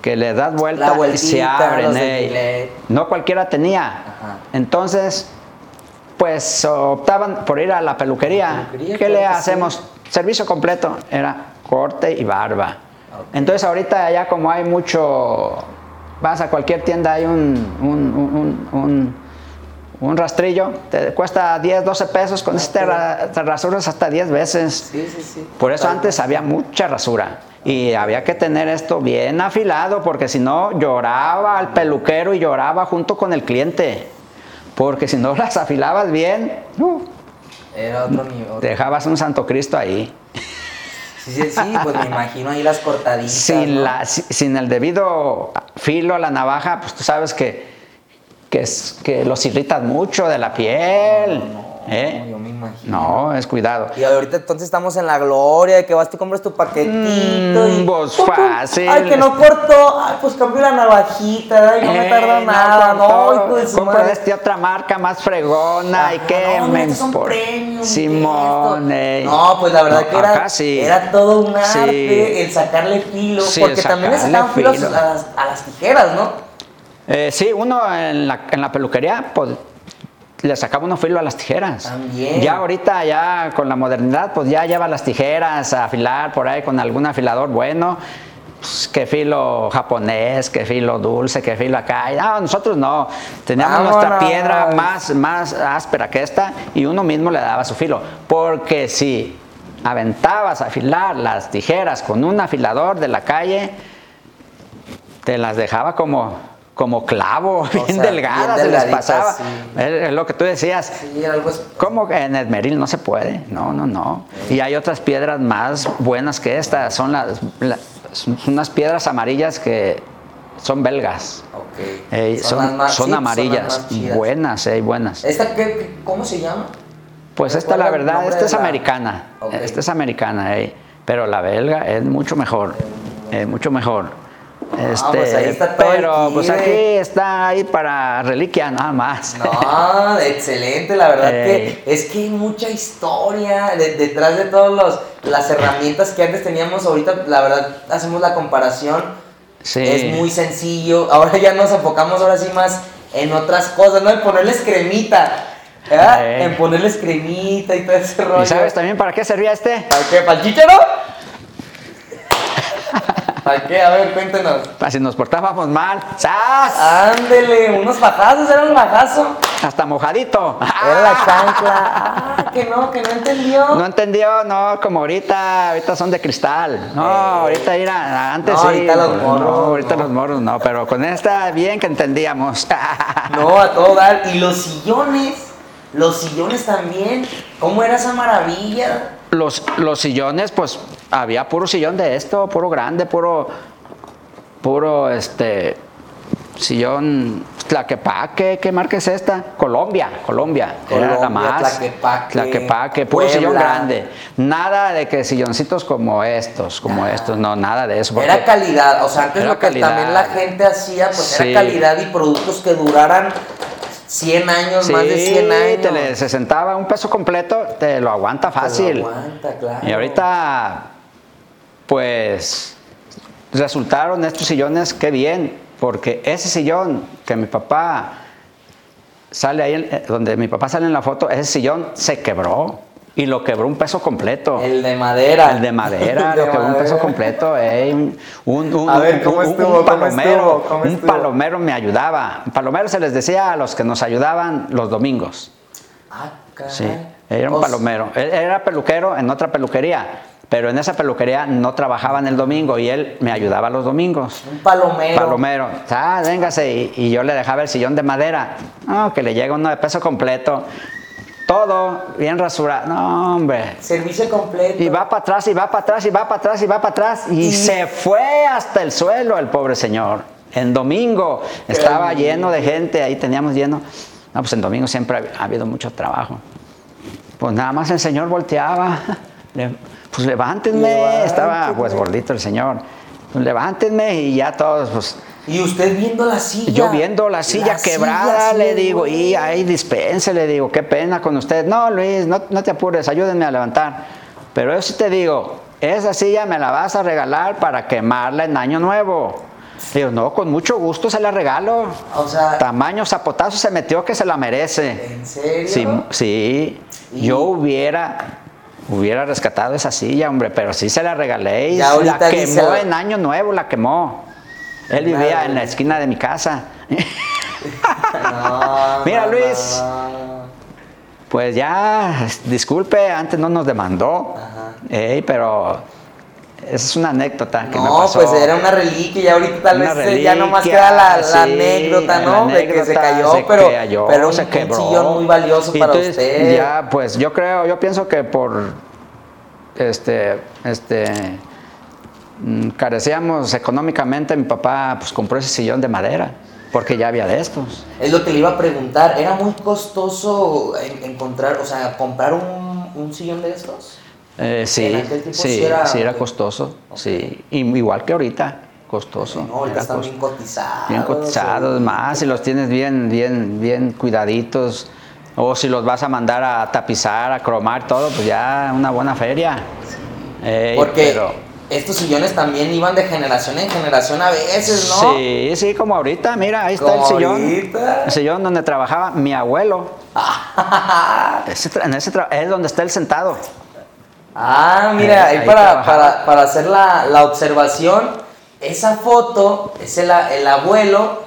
S3: Que le das vuelta y se abren. No cualquiera tenía.
S2: Ajá.
S3: Entonces, pues optaban por ir a la peluquería.
S2: La peluquería,
S3: ¿Qué le hacemos? Servicio completo. Era corte y barba. Entonces ahorita ya como hay mucho, vas a cualquier tienda, hay un, un, un- un- un rastrillo, te cuesta 10, 12 pesos, con este ra- te rasuras hasta 10 veces.
S2: Sí, sí, sí.
S3: Por eso antes había mucha rasura y había que tener esto bien afilado porque si no lloraba al peluquero y lloraba junto con el cliente. Porque si no las afilabas bien, uh,
S2: Era otro nivel.
S3: dejabas un Santo Cristo ahí.
S2: Sí, sí, sí, pues me imagino ahí las cortaditas.
S3: Sin,
S2: ¿no?
S3: la, si- sin el debido filo a la navaja, pues tú sabes que, que, es, que los irritas mucho de la piel.
S2: No,
S3: ¿eh?
S2: yo me imagino.
S3: No, es cuidado.
S2: Y ahorita entonces estamos en la gloria de que vas tú compras tu paquetito
S3: Mm,
S2: y
S3: pues,
S2: pum, pum.
S3: fácil.
S2: Ay, que no cortó. Ay, pues cambio la navajita, ay, no me
S3: Eh,
S2: tarda nada. No, de su
S3: Compra esta otra marca más fregona y
S2: Ajá,
S3: que
S2: no,
S3: me Simón.
S2: No, pues la verdad
S3: No,
S2: que era,
S3: sí.
S2: era todo un
S3: Sí.
S2: arte el sacarle filo.
S3: Sí,
S2: porque
S3: el
S2: también le sacaban filo las, a las tijeras, ¿no?
S3: Eh, sí, uno en la, en la peluquería, pues le sacaba unos filo a las tijeras.
S2: También.
S3: Ya ahorita, ya con la modernidad, pues ya lleva las tijeras a afilar por ahí con algún afilador bueno. Pues, que filo japonés, que filo dulce, que filo acá. No, nosotros no. Teníamos nuestra piedra más, más áspera que esta y uno mismo le daba su filo. Porque si aventabas a afilar las tijeras con un afilador de la calle, te las dejaba como, como clavo, bien
S2: sea,
S3: delgadas,
S2: bien
S3: se les pasaba.
S2: sí.
S3: Es, lo que tú decías.
S2: Sí, algo es-
S3: ¿Cómo en el Meril no se puede? No, no, no. Y hay otras piedras más buenas que estas. Son las, son unas piedras amarillas que son belgas. Son,
S2: más-
S3: son amarillas,
S2: más
S3: buenas, ey, buenas.
S2: ¿Esta qué, cómo se llama?
S3: Pues esta, la
S2: ¿Recuerda el
S3: verdad, esta es
S2: la-
S3: americana. Esta es americana, pero la belga es mucho mejor. Es mucho mejor. Este,
S2: pues ahí está todo
S3: pero pues aquí
S2: eh.
S3: está ahí para reliquia nada más.
S2: No, excelente, la verdad que es que hay mucha historia de- detrás de todas las herramientas que antes teníamos. Ahorita, la verdad, hacemos la comparación.
S3: Sí.
S2: Es muy sencillo. Ahora ya nos enfocamos ahora sí más en otras cosas, ¿no? En ponerles cremita.
S3: Ey.
S2: En ponerles cremita y todo ese rollo.
S3: ¿Y sabes también para qué servía este?
S2: ¿Para qué? ¿Para el chícharo? ¿Para qué? A ver, cuéntenos.
S3: Para si nos portábamos mal. ¡Sas!
S2: Ándele, unos bajazos, era el bajazo.
S3: Hasta mojadito.
S2: Era la chancla. Ah, que no, que no entendió.
S3: No entendió, no, como ahorita, ahorita son de cristal. No, ahorita era, antes
S2: No,
S3: sí.
S2: ahorita los morros,
S3: No, ahorita
S2: no.
S3: los morros no, pero con esta bien que entendíamos.
S2: No, a todo dar. Y los sillones, los sillones también. ¿Cómo era esa maravilla?
S3: Los, los sillones, pues había puro sillón de esto, puro grande, puro, puro, este, sillón Tlaquepaque, ¿qué marca es esta? Colombia, Colombia, era la
S2: Colombia,
S3: más.
S2: Tlaquepaque,
S3: Tlaquepaque, puro sillón grande. Nada de que silloncitos como estos, como estos, no, nada de eso.
S2: Era calidad. O sea, antes lo que
S3: calidad.
S2: también la gente hacía, pues
S3: Sí.
S2: era calidad y productos que duraran 100 años, más de 100 años.
S3: te le- se sentaba un peso completo, te lo aguanta
S2: Te lo
S3: fácil.
S2: aguanta, claro.
S3: Y ahorita, pues, resultaron estos sillones, qué bien, porque ese sillón que mi papá sale ahí, eh, donde mi papá sale en la foto, ese sillón se quebró y lo quebró un peso completo.
S2: El de madera.
S3: El de madera,
S2: El de
S3: lo quebró un peso completo. ey, un, un, un-
S2: A ver, ¿cómo
S3: un- un
S2: estuvo? ¿Cómo
S3: palomero,
S2: estuvo? ¿Cómo
S3: un palomero me ayudaba. Palomero se les decía a los que nos ayudaban los domingos.
S2: Ah, caray.
S3: Sí, era un palomero. Él era peluquero en otra peluquería, pero en esa peluquería no trabajaban el domingo y él me ayudaba los domingos.
S2: Un palomero.
S3: Palomero, ah, véngase, y, y yo le dejaba el sillón de madera, no, que le llega uno de peso completo, todo bien rasurado, no, hombre.
S2: Servicio completo.
S3: Y va para atrás, y va para atrás, y va para atrás, y va para atrás, y,
S2: Y-
S3: se fue hasta el suelo el pobre señor. En domingo estaba lleno de gente, ahí teníamos lleno. No, pues en domingo siempre ha, ha habido mucho trabajo. Pues nada más el señor volteaba. le- pues levántenme,
S2: Levántenme.
S3: estaba pues gordito el señor. Pues levántenme y ya todos, pues
S2: Y usted viendo la silla.
S3: yo viendo la silla quebrada,
S2: silla,
S3: le digo,
S2: güey.
S3: y ahí dispense, le digo, qué pena con usted. No, Luis, no, no te apures, ayúdenme a levantar. Pero yo sí te digo, esa silla me la vas a regalar para quemarla en Año Nuevo. Le digo, no, con mucho gusto se la regalo.
S2: O sea,
S3: Tamaño zapotazo se metió que se la merece.
S2: ¿en serio?
S3: Sí, sí.
S2: Y-
S3: yo hubiera, hubiera rescatado esa silla, hombre, pero sí se la regalé y
S2: Ya
S3: la
S2: dice-
S3: quemó en Año Nuevo, la quemó. Él vivía
S2: Madre.
S3: en la esquina de mi casa.
S2: No,
S3: Mira, Luis. Pues ya, disculpe, antes no nos demandó,
S2: Ajá.
S3: Ey, pero esa es una anécdota que me
S2: No,
S3: pasó.
S2: pues era una reliquia y ahorita tal
S3: Una
S2: vez eh, ya nomás
S3: reliquia,
S2: queda la, la
S3: sí,
S2: anécdota,
S3: la
S2: ¿no? de que se cayó,
S3: se
S2: pero,
S3: cayó,
S2: pero un,
S3: se
S2: un
S3: quebró.
S2: sillón muy valioso
S3: Y
S2: para
S3: entonces,
S2: usted.
S3: Ya, pues yo creo, yo pienso que por este, este, mm, carecíamos económicamente, mi papá pues compró ese sillón de madera, porque ya había de estos.
S2: Es lo que le iba a preguntar. ¿Era muy costoso en- encontrar, o sea, comprar un, un sillón de estos?
S3: Eh, sí,
S2: En aquel tiempo
S3: sí,
S2: sí era-
S3: sí era costoso, sí, y igual que ahorita, costoso.
S2: No, ahorita están bien cotizados.
S3: bien cotizados, más si los tienes bien, bien, bien cuidaditos, o si los vas a mandar a tapizar, a cromar, todo, pues ya una buena feria. Ey,
S2: Porque
S3: pero-
S2: estos sillones también iban de generación en generación a veces, ¿no?
S3: Sí, sí, como ahorita, mira, ahí está el sillón.
S2: ahorita.
S3: El sillón donde trabajaba mi abuelo. Ese en ese es donde está él sentado.
S2: Ah, mira,
S3: Ahí-
S2: ahí, para, para, para hacer la, la observación, esa foto es el, el abuelo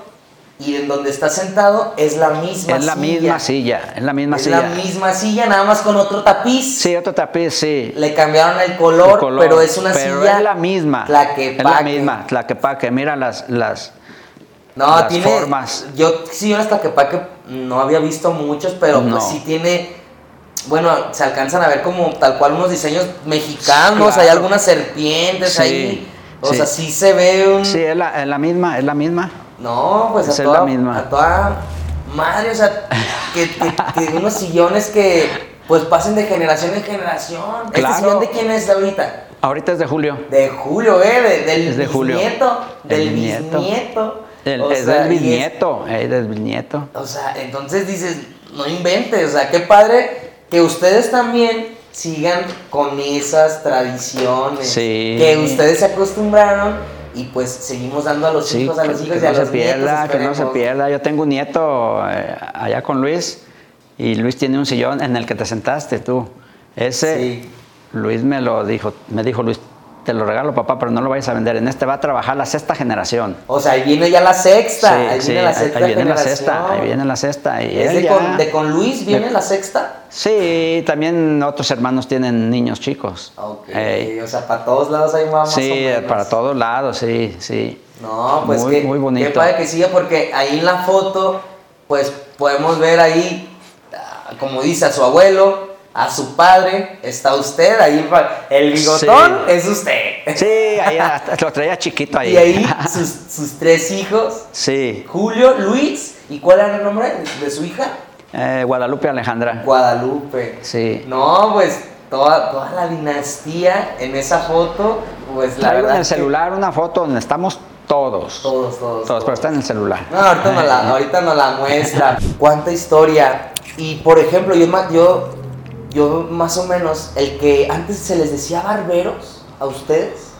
S2: y en donde está sentado es la misma
S3: es la
S2: silla.
S3: misma silla, es la misma
S2: es
S3: silla.
S2: la misma silla, nada más con otro tapiz.
S3: Sí, otro tapiz, sí.
S2: Le cambiaron el color,
S3: El color,
S2: pero es una
S3: pero
S2: silla.
S3: es la misma.
S2: Tlaquepaque.
S3: Es la misma, Tlaquepaque. Mira las, las,
S2: No,
S3: las
S2: tiene.
S3: formas.
S2: Yo sí, hasta que no había visto muchos, pero
S3: No.
S2: pues sí tiene. Bueno, se alcanzan a ver como tal cual unos diseños mexicanos,
S3: Claro.
S2: hay algunas serpientes
S3: Sí,
S2: ahí. O
S3: sí.
S2: sea, sí se ve un.
S3: Sí, es la, es la misma, es la misma.
S2: No, pues a
S3: es
S2: toda,
S3: la misma.
S2: a toda madre, o sea, que, que- que unos sillones que pues pasen de generación en generación. ¿Este
S3: Claro.
S2: sillón de quién es ahorita?
S3: Ahorita es de Julio.
S2: De Julio, ¿eh? De- del
S3: Es de Julio.
S2: bisnieto. Del
S3: El bisnieto.
S2: bisnieto.
S3: El-
S2: O
S3: es
S2: sea,
S3: del
S2: es-
S3: bisnieto, eh, del bisnieto.
S2: O sea, entonces dices, no inventes, o sea, qué padre que ustedes también sigan con esas tradiciones.
S3: Sí.
S2: Que ustedes se acostumbraron y pues seguimos dando a los
S3: Sí,
S2: hijos, a
S3: que,
S2: los hijos
S3: que
S2: y a
S3: no
S2: los
S3: se pierda,
S2: nietos.
S3: que no se pierda. Yo tengo un nieto eh, allá con Luis y Luis tiene un sillón en el que te sentaste tú. Ese,
S2: Sí.
S3: Luis me lo dijo, me dijo Luis, te lo regalo papá, pero no lo vayas a vender. En este va a trabajar la sexta generación.
S2: O sea, ahí viene ya la sexta. ahí
S3: sí,
S2: viene la
S3: ahí-
S2: sexta
S3: ahí viene la sexta, ahí viene la sexta. Y
S2: ¿Es de,
S3: ya-
S2: con, de con Luis viene
S3: de-
S2: la sexta?
S3: Sí, también otros hermanos tienen niños chicos.
S2: Ok,
S3: Ey.
S2: o sea, para todos lados hay más,
S3: Sí, para todos lados, sí, sí.
S2: No, pues
S3: Muy-
S2: que,
S3: muy bonito.
S2: qué padre que siga porque ahí en la foto, pues podemos ver ahí, ah, como dice, a su abuelo, a su padre, está usted, ahí el bigotón
S3: Sí.
S2: es usted.
S3: Sí, ahí lo traía chiquito ahí.
S2: Y ahí sus, sus tres hijos,
S3: Sí,
S2: Julio, Luis, ¿y cuál era el nombre de su hija?
S3: eh, Guadalupe Alejandra.
S2: Guadalupe.
S3: Sí.
S2: No, pues toda, toda la dinastía en esa foto, pues la
S3: Traigo
S2: verdad.
S3: en el
S2: que
S3: celular una foto donde estamos todos.
S2: Todos, todos.
S3: Todos, pero está en el celular.
S2: No, ahorita nos la, ahorita nos la muestra. ¿Cuánta historia? Y por ejemplo, yo, yo, yo más o menos, el que antes se les decía barberos a ustedes.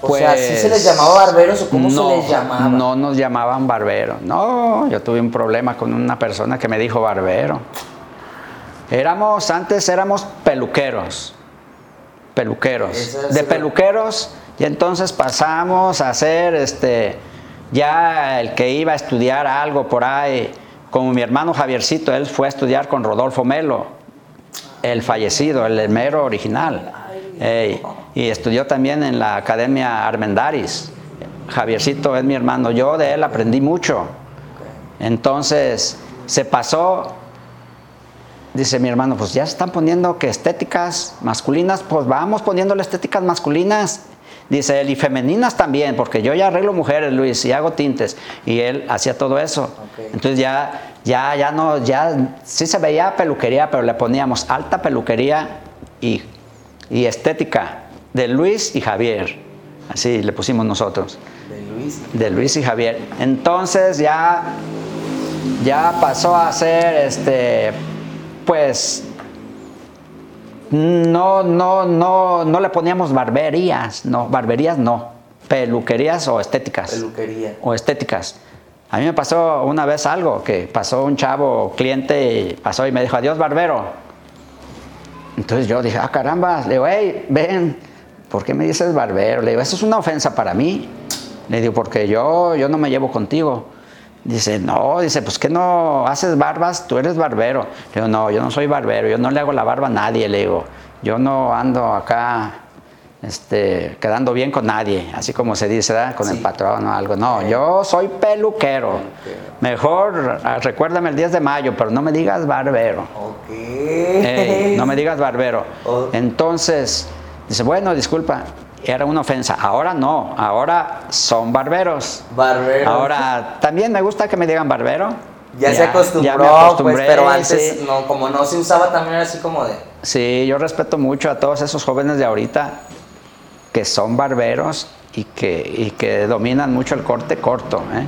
S2: O sea, ¿sí se les
S3: Pues,
S2: llamaba barberos o cómo
S3: no,
S2: se les llamaba?
S3: No nos llamaban barberos. No, yo tuve un problema con una persona que me dijo barbero. Éramos, antes éramos peluqueros. Peluqueros.
S2: Es
S3: De peluqueros, y entonces pasamos a ser este, ya el que iba a estudiar algo por ahí, como mi hermano Javiercito, él fue a estudiar con Rodolfo Melo, el fallecido, el mero original. Y estudió también en la Academia Armendaris. Javiercito es mi hermano, yo de él aprendí mucho. Entonces se pasó, dice mi hermano, pues ya se están poniendo que estéticas masculinas, pues vamos poniéndole estéticas masculinas. Dice él, y femeninas también, porque yo ya arreglo mujeres, Luis, y hago tintes. Y él hacía todo eso. Entonces ya, ya, ya no, ya sí se veía peluquería, pero le poníamos alta peluquería y, y estética de Luis y Javier. Así le pusimos nosotros
S2: De Luis.
S3: de Luis y Javier. Entonces ya, ya pasó a ser, este, pues, no, no, no, no le poníamos barberías, no, barberías no, peluquerías o estéticas.
S2: Peluquería.
S3: O estéticas. A mí me pasó una vez algo, que pasó un chavo cliente y pasó y me dijo, adiós barbero. Entonces yo dije, ah, caramba, le digo, hey, ven, ¿por qué me dices barbero? Le digo, eso es una ofensa para mí. Le digo, porque yo, yo no me llevo contigo. Dice, no, dice, pues que no haces barbas, tú eres barbero. Le digo, no, yo no soy barbero, yo no le hago la barba a nadie, le digo, yo no ando acá este, quedando bien con nadie, así como se dice, ¿verdad? Con el patrón o algo. No, yo soy peluquero. Mejor ah, recuérdame el 10 de mayo, pero no me digas barbero.
S2: Ok.
S3: Ey, no me digas barbero. Entonces, dice, bueno, disculpa, era una ofensa. Ahora no, ahora son barberos.
S2: Barbero.
S3: Ahora, también me gusta que me digan barbero.
S2: Ya, se acostumbró,
S3: ya me
S2: pues,
S3: acostumbré,
S2: pero antes,
S3: sí.
S2: no, como no se usaba, también era así como de.
S3: Sí, yo respeto mucho a todos esos jóvenes de ahorita que son barberos y que, y que dominan mucho el corte corto. ¿eh?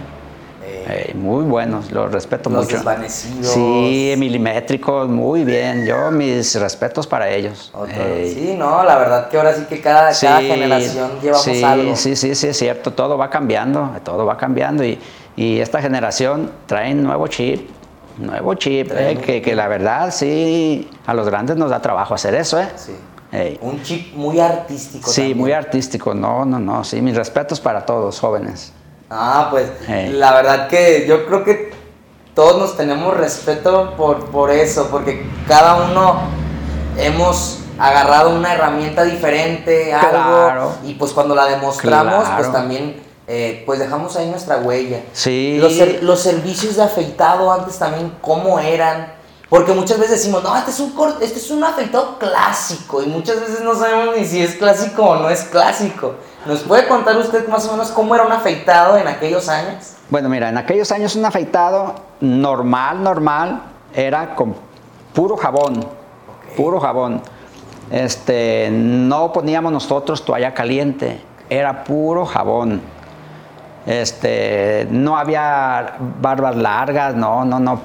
S2: eh,
S3: Ey, muy buenos, los respeto
S2: Los
S3: mucho.
S2: desvanecidos.
S3: Sí, milimétricos, muy bien. Yo mis respetos para ellos. Ey.
S2: Sí, no, la verdad que ahora sí que cada, cada generación llevamos
S3: sí,
S2: algo.
S3: Sí, sí, sí, es cierto, todo va cambiando, todo va cambiando y, y esta generación trae nuevo chip, nuevo chip, eh, que, que la verdad sí, a los grandes nos da trabajo hacer eso, ¿eh?
S2: Sí.
S3: Ey.
S2: Un chip muy artístico.
S3: Sí,
S2: también.
S3: muy artístico, no, no, no, sí, mis respetos para todos, jóvenes.
S2: Ah, pues
S3: Hey.
S2: la verdad que yo creo que todos nos tenemos respeto por, por eso, porque cada uno hemos agarrado una herramienta diferente, algo,
S3: Claro.
S2: y pues cuando la demostramos, pues también eh, pues dejamos ahí nuestra huella.
S3: Sí.
S2: Los, los servicios de afeitado antes también, ¿cómo eran? Porque muchas veces decimos, no, este es un cor- este es un afeitado clásico y muchas veces no sabemos ni si es clásico o no es clásico. ¿Nos puede contar usted más o menos cómo era un afeitado en aquellos años?
S3: Bueno, mira, en aquellos años un afeitado normal, normal, era con puro jabón, puro jabón. Este, no poníamos nosotros toalla caliente, era puro jabón. Este, no había barbas largas, no, no, no,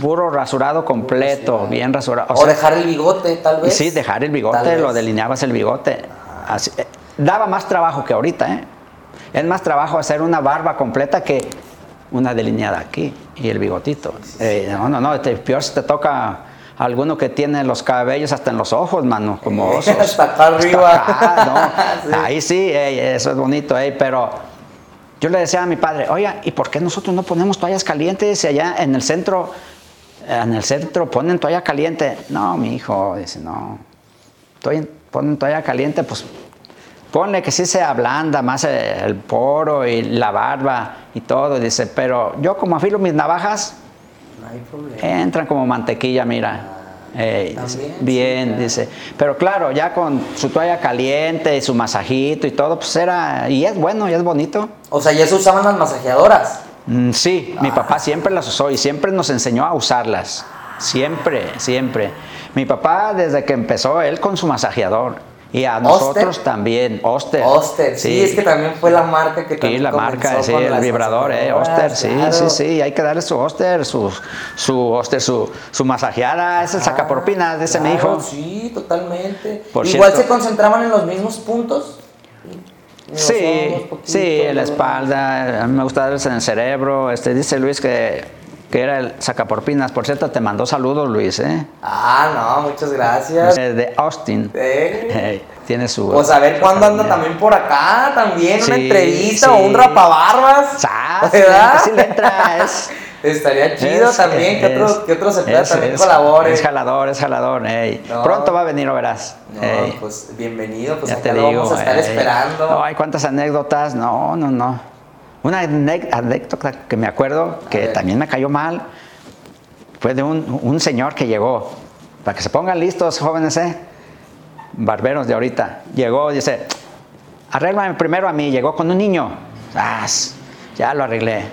S3: puro rasurado completo, bien rasurado.
S2: O,
S3: sea,
S2: dejar el bigote, tal vez.
S3: Sí, dejar el bigote, lo delineabas el bigote. Así, eh, daba más trabajo que ahorita, ¿eh? Es más trabajo hacer una barba completa que una delineada aquí y el bigotito. Eh, no, no, no, te, peor si te toca alguno que tiene los cabellos hasta en los ojos, mano, como osos.
S2: Hasta acá arriba.
S3: acá, ¿no?
S2: Sí.
S3: Ahí sí, eh, eso es bonito, eh, pero yo le decía a mi padre, oye, ¿y por qué nosotros no ponemos toallas calientes y allá en el centro, en el centro ponen toalla caliente? No, mi hijo, dice, no, Toalla- ponen toalla caliente, pues ponle que sí se ablanda más eh, el poro y la barba y todo, dice, pero yo como afilo mis navajas,
S2: No hay problema.
S3: entran como mantequilla, mira. Dice,
S2: También,
S3: bien,
S2: sí, claro.
S3: dice. Pero claro, ya con su toalla caliente y su masajito y todo, pues era. Y es bueno, y es bonito.
S2: O sea, ya se usaban las masajeadoras.
S3: Mm, sí, mi papá siempre las usó y siempre nos enseñó a usarlas. Siempre, siempre. Mi papá, desde que empezó, él con su masajeador. Y a nosotros
S2: ¿Oster?
S3: también, Oster.
S2: Oster, sí. es que también fue la marca que
S3: Sí,
S2: también
S3: la marca, sí, el vibrador, eh, Oster, sí,
S2: claro.
S3: sí, sí, hay que darle su Oster, su, su Oster, su, su masajeada, es el sacaporpinas, dice mi
S2: Ah, Claro,
S3: hijo.
S2: Sí, totalmente.
S3: Por
S2: Igual
S3: cierto.
S2: se concentraban en los mismos puntos.
S3: Sí, sí, en la espalda, a mí me gusta darles en el cerebro. Este, dice Luis que, que era el sacaporpinas. Por cierto, te mandó saludos, Luis, ¿eh?
S2: Ah, no, muchas gracias.
S3: Eh, De Austin.
S2: Eh,
S3: tiene su.
S2: Pues a ver cuándo anda también por acá, también, una entrevista
S3: sí.
S2: o un rapabarbas. ¿Verdad?
S3: sí le entra, es-
S2: Estaría chido
S3: es-
S2: también que,
S3: es-
S2: otro, que otros empleados también colaboren.
S3: Es jalador, es jalador. ey.
S2: No.
S3: Pronto va a venir, lo verás.
S2: No,
S3: ey.
S2: pues bienvenido, pues
S3: Ya
S2: acá
S3: te
S2: lo
S3: digo.
S2: vamos a estar
S3: ey.
S2: esperando.
S3: Ay, cuántas anécdotas. No, no, no. Una anécdota que me acuerdo que también me cayó mal fue de un, un señor que llegó. Para que se pongan listos, jóvenes, ¿eh? Barberos de ahorita. Llegó, dice, arréglame primero a mí. Llegó con un niño. ¡Zas! Ya lo arreglé.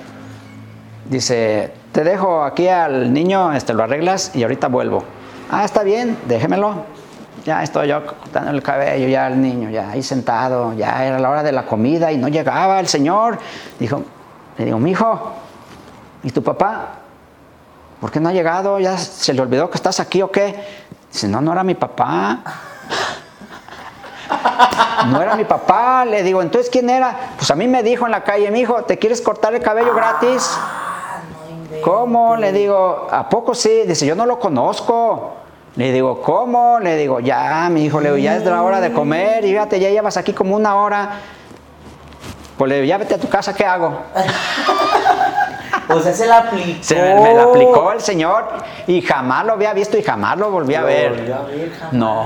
S3: Dice, te dejo aquí al niño, este, lo arreglas y ahorita vuelvo. Ah, está bien, déjemelo. Ya estoy yo cortando el cabello ya al niño, ya ahí sentado, ya era la hora de la comida y no llegaba el señor. Dijo, le digo, mi hijo, ¿y tu papá? ¿Por qué no ha llegado? ¿Ya se le olvidó que estás aquí o qué? Dice, no, no era mi papá. No era mi papá. Le digo, entonces ¿quién era? Pues a mí me dijo en la calle, mi hijo, ¿te quieres cortar el cabello gratis? ¿Cómo? Le digo, ¿a poco sí? Dice, yo no lo conozco. Le digo, ¿cómo? Le digo, ya, mi hijo, le digo, ya es la hora de comer y fíjate, ya llevas aquí como una hora. Pues le digo, ya vete a tu casa, ¿qué hago?
S2: O sea, se la aplicó.
S3: Se me, me la aplicó el señor y jamás lo había visto y jamás lo volví a
S2: Lo
S3: ver.
S2: volvió a ver jamás.
S3: No.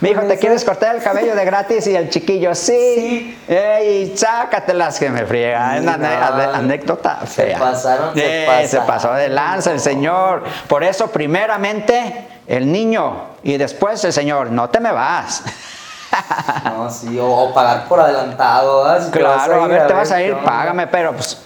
S3: Mi hijo, ¿te quieres cortar el cabello de gratis? Y el chiquillo, sí. Ey, sácatelas que me friega. Es una
S2: Sí, no.
S3: anécdota
S2: Se
S3: fea.
S2: pasaron, se
S3: Eh,
S2: pasaron.
S3: pasó de lanza el señor. Por eso, primeramente, el niño y después el señor. No te me vas.
S2: No, sí, o, pagar por adelantado.
S3: claro, a ver, te vas a ir, págame, pero pues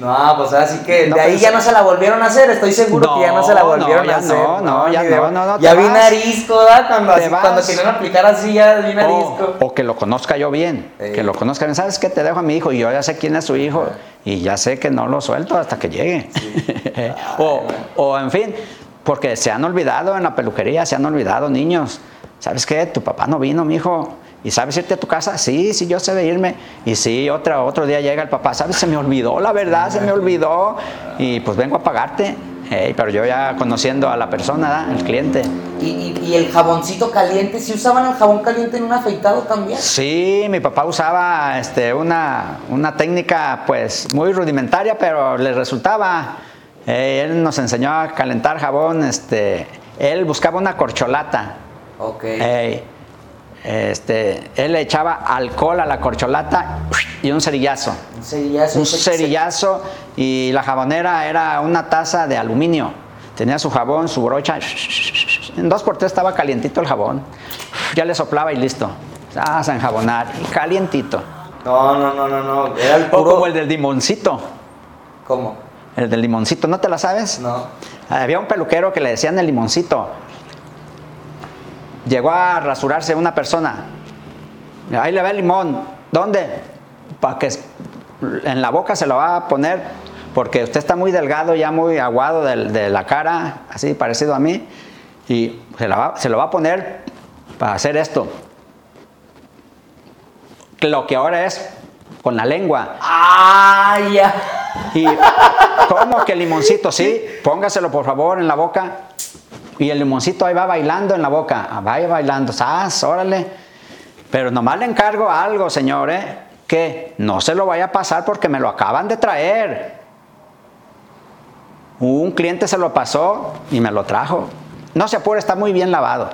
S2: No, pues así que
S3: No,
S2: de ahí ya no se la volvieron a hacer, estoy seguro que ya no se la volvieron
S3: no,
S2: a hacer.
S3: no, no, ya no, no, no,
S2: Ya vi narisco, ¿verdad? Cuando, así, cuando querían aplicar así, ya vi narisco.
S3: O, o que lo conozca yo bien, que lo conozca bien. ¿Sabes qué? Te dejo a mi hijo y yo ya sé quién es su hijo y ya sé que no lo suelto hasta que llegue. o, o, en fin, porque se han olvidado en la peluquería, se han olvidado niños. ¿Sabes qué? Tu papá no vino, mi hijo. ¿Y sabes irte a tu casa? Sí, sí, yo sé de irme. Y sí, otra, otro día llega el papá, ¿sabes? Se me olvidó, la verdad, se me olvidó. Y pues vengo a pagarte. Pero yo ya conociendo a la persona, el cliente.
S2: Y, y- el jaboncito caliente, si usaban el jabón caliente en un afeitado también.
S3: Sí, mi papá usaba este, una, una técnica pues muy rudimentaria, pero le resultaba. Eh, él nos enseñó a calentar jabón, este, él buscaba una corcholata.
S2: Ok.
S3: Este, él le echaba alcohol a la corcholata y un cerillazo.
S2: un cerillazo.
S3: Un cerillazo y la jabonera era una taza de aluminio. Tenía su jabón, su brocha. En dos por tres estaba calientito el jabón. Ya le soplaba y listo. Ah, a enjabonar. Y calientito.
S2: No, no, no, no, no. Era el
S3: O
S2: puro.
S3: como el del limoncito.
S2: ¿Cómo?
S3: El del limoncito, ¿no te la sabes?
S2: No.
S3: Había un peluquero que le decían el limoncito. Llegó a rasurarse una persona. Ahí le ve el limón. ¿Dónde? Para que en la boca se lo va a poner, porque usted está muy delgado, ya muy aguado de, la cara, así parecido a mí, y se, la va- se lo va a poner para hacer esto. Lo que ahora es con la lengua.
S2: ¡Ah, ya!
S3: Y ¿cómo que limoncito? Sí, póngaselo por favor en la boca. Y el limoncito ahí va bailando en la boca. Ah, Vaya bailando. ¡Sas! Órale. Pero nomás le encargo algo, señor, ¿eh? Que no se lo vaya a pasar porque me lo acaban de traer. Un cliente se lo pasó y me lo trajo. No se apure, está muy bien lavado.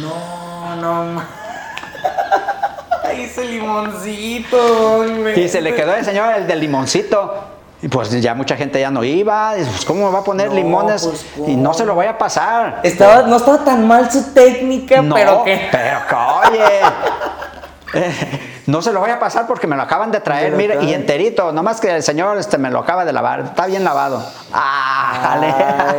S2: No, no. ese limoncito. güey.
S3: Y se le quedó el señor el del limoncito. Y pues ya mucha gente ya no iba. Pues, ¿Cómo va a poner
S2: No,
S3: limones?
S2: pues,
S3: y no se lo vaya a pasar.
S2: Estaba, no estaba tan mal su técnica,
S3: No,
S2: pero que.
S3: pero que, oye. no se lo voy a pasar porque me lo acaban de traer, mire, y enterito, nomás que el señor este, me lo acaba de lavar, está bien lavado. Ah, jale.
S2: Ay,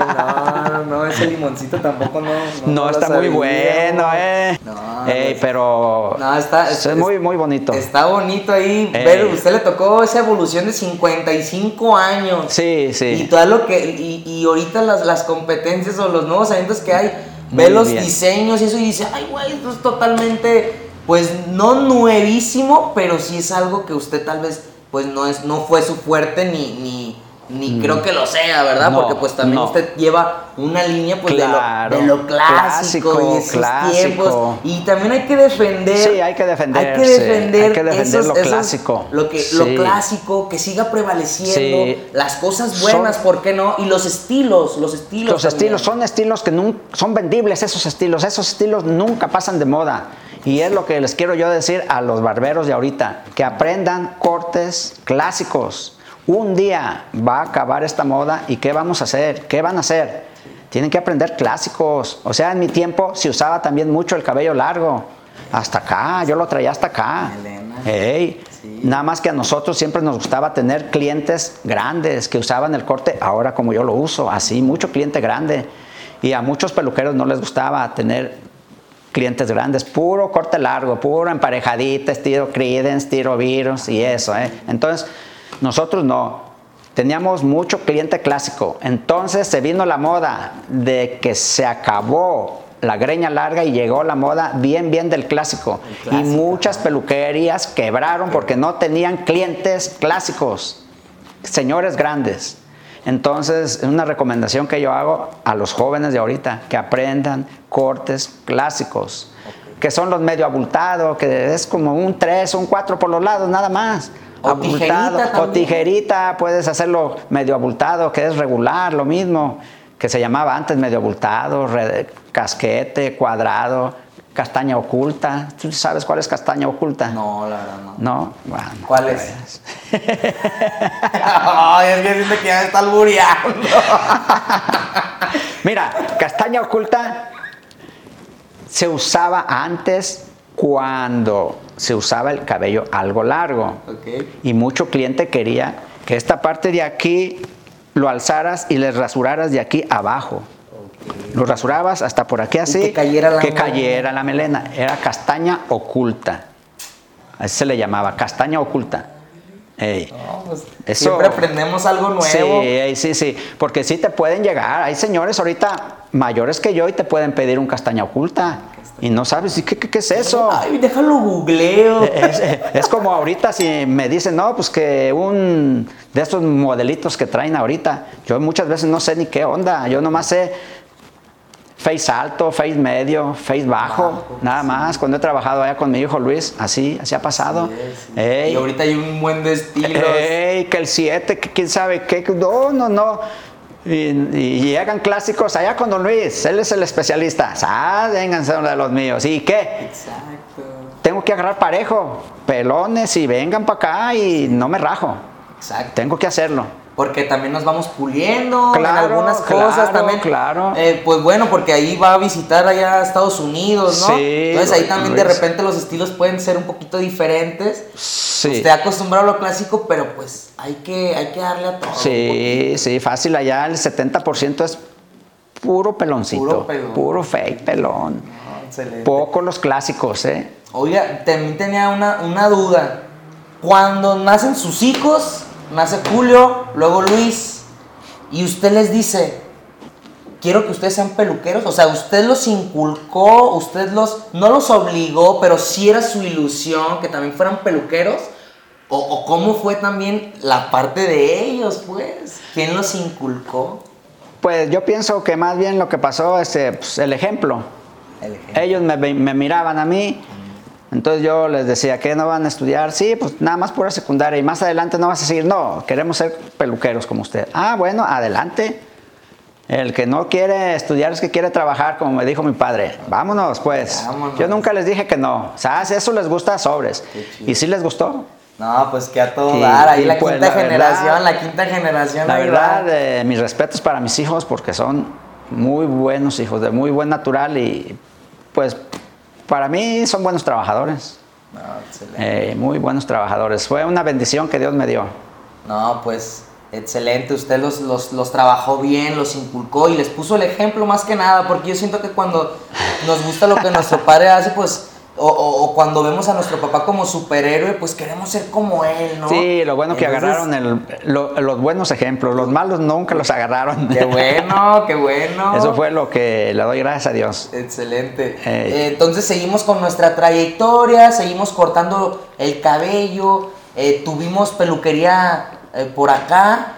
S2: no, no, ese limoncito tampoco no.
S3: No, está muy bueno, eh.
S2: No,
S3: Ey, pero
S2: No, está.
S3: es, muy, muy bonito.
S2: Está bonito ahí. Ver, usted le tocó esa evolución de 55 años.
S3: Sí,
S2: Y
S3: sí.
S2: todo lo que. Y, y ahorita las, las competencias o los nuevos eventos que hay,
S3: Muy
S2: ve los diseños y eso y dice, ay, güey, esto es totalmente. Pues no nuevísimo, pero sí es algo que usted tal vez, pues no es, no fue su fuerte ni, ni, ni creo que lo sea, ¿verdad?
S3: Mm. No,
S2: Porque pues también
S3: no.
S2: usted lleva una línea pues
S3: Claro,
S2: de, lo, de lo clásico,
S3: clásico,
S2: y esos
S3: clásico.
S2: tiempos. Y también hay que defender.
S3: Sí, hay que defender,
S2: Hay que defender,
S3: hay que defender
S2: esos-
S3: lo
S2: esos-
S3: clásico.
S2: Lo, que,
S3: Sí.
S2: lo clásico, que siga prevaleciendo.
S3: Sí.
S2: Las cosas
S3: Son-
S2: buenas, ¿por qué no? Y los estilos, los estilos.
S3: Los
S2: también.
S3: estilos son estilos que nun- son vendibles, esos estilos. Esos estilos nunca pasan de moda. Y es lo que les quiero yo decir a los barberos de ahorita, que aprendan cortes clásicos. Un día va a acabar esta moda y ¿qué vamos a hacer? ¿Qué van a hacer? Tienen que aprender clásicos. O sea, en mi tiempo se usaba también mucho el cabello largo. Hasta acá, yo lo traía hasta acá.
S2: Melena.
S3: Ey,
S2: Sí.
S3: Nada más que a nosotros siempre nos gustaba tener clientes grandes que usaban el corte ahora como yo lo uso, así, mucho cliente grande. Y a muchos peluqueros no les gustaba tener clientes grandes, puro corte largo, puro emparejadita, estilo Creedence, estilo Virus y eso. ¿eh? Entonces, nosotros no. Teníamos mucho cliente clásico. Entonces se vino la moda de que se acabó la greña larga y llegó la moda bien, bien del clásico.
S2: El clásico,
S3: y muchas peluquerías quebraron porque no tenían clientes clásicos, señores grandes. Entonces, una recomendación que yo hago a los jóvenes de ahorita, que aprendan cortes clásicos, que son los medio abultados, que es como un 3 o un 4 por los lados, nada más.
S2: O tijerita
S3: o tijerita, puedes hacerlo medio abultado, que es regular, lo mismo, que se llamaba antes medio abultado, casquete, cuadrado, castaña oculta. ¿Tú sabes cuál es castaña oculta?
S2: No, la verdad no.
S3: No, bueno.
S2: ¿Cuál es? Ay, es que siento que ya me está albureando.
S3: Mira, castaña oculta se usaba antes cuando se usaba el cabello algo largo. Y mucho cliente quería que esta parte de aquí lo alzaras y les rasuraras de aquí abajo. Lo rasurabas hasta por aquí así.
S2: que cayera la
S3: que
S2: melena.
S3: cayera la melena. Era castaña oculta. Así se le llamaba, castaña oculta. Ey.
S2: No, pues,
S3: Eso-
S2: Siempre aprendemos algo nuevo.
S3: Sí, sí, sí. Porque sí te pueden llegar. Hay señores ahorita mayores que yo y te pueden pedir un castaña oculta. Y no sabes, ¿y ¿qué, qué, qué es eso?
S2: Ay, déjalo googleo.
S3: Es, es como ahorita si me dicen, no, pues que un de estos modelitos que traen ahorita, yo muchas veces no sé ni qué onda, yo nomás sé face alto, face medio, face bajo,
S2: Bajo,
S3: nada más. Cuando he trabajado allá con mi hijo Luis, así, así ha pasado. Ey,
S2: Y ahorita hay un buen de estilos.
S3: ey, que el 7, que quién sabe qué, no, no, no. Y, y llegan clásicos allá con Don Luis, él es el especialista. Ah, vénganse de los míos. ¿Y qué?
S2: Exacto.
S3: tengo que agarrar parejo, pelones y vengan para acá y no me rajo.
S2: Exacto.
S3: Tengo que hacerlo.
S2: Porque también nos vamos puliendo en
S3: Claro,
S2: algunas
S3: claro,
S2: cosas también.
S3: claro.
S2: Eh, pues bueno, porque ahí va a visitar allá a Estados Unidos, ¿no?
S3: Sí,
S2: Entonces ahí también de repente los estilos pueden ser un poquito diferentes.
S3: Sí.
S2: Usted acostumbrado a lo clásico, pero pues hay que, hay que darle a todo.
S3: Sí, sí, fácil. Allá el 70% es puro peloncito.
S2: Puro pelón.
S3: Puro fake pelón.
S2: Excelente.
S3: Poco los clásicos, ¿eh?
S2: Oiga, también tenía una, una duda. Cuando nacen sus hijos, nace Julio, luego Luis, y usted les dice, quiero que ustedes sean peluqueros, o sea, usted los inculcó, usted los, no los obligó, pero sí era su ilusión que también fueran peluqueros, o, o cómo fue también la parte de ellos, pues, ¿quién los inculcó?
S3: Pues yo pienso que más bien lo que pasó es eh, pues, el ejemplo.
S2: El ejemplo.
S3: Ellos me, me miraban a mí, entonces yo les decía que no van a estudiar, sí, pues nada más pura secundaria y más adelante no vas a seguir, no, queremos ser peluqueros como usted. Ah, bueno, adelante. El que no quiere estudiar es que quiere trabajar, como me dijo mi padre. Vámonos, pues.
S2: Vámonos.
S3: Yo nunca les dije que no. O sea, si eso les gusta, sobres.
S2: Qué.
S3: Y sí les gustó.
S2: No, pues que a todo
S3: Y-
S2: dar, ahí la
S3: pues,
S2: quinta
S3: la verdad-
S2: generación, la quinta generación.
S3: La verdad, eh, mis respetos para mis hijos porque son muy buenos hijos, de muy buen natural y pues para mí son buenos trabajadores.
S2: No, excelente.
S3: Eh, muy buenos trabajadores. Fue una bendición que Dios me dio.
S2: No, pues excelente. Usted los, los, los trabajó bien, los inculcó y les puso el ejemplo más que nada, porque yo siento que cuando nos gusta lo que nuestro padre hace, pues, o, o- o cuando vemos a nuestro papá como superhéroe, pues queremos ser como él, ¿no?
S3: Sí, lo bueno que
S2: Entonces,
S3: agarraron el- lo- los buenos ejemplos, los malos nunca los agarraron.
S2: Qué bueno, qué bueno.
S3: Eso fue lo que le doy gracias a Dios.
S2: Excelente.
S3: Ey.
S2: Eh, entonces seguimos con nuestra trayectoria, seguimos cortando el cabello, eh, tuvimos peluquería eh, por acá,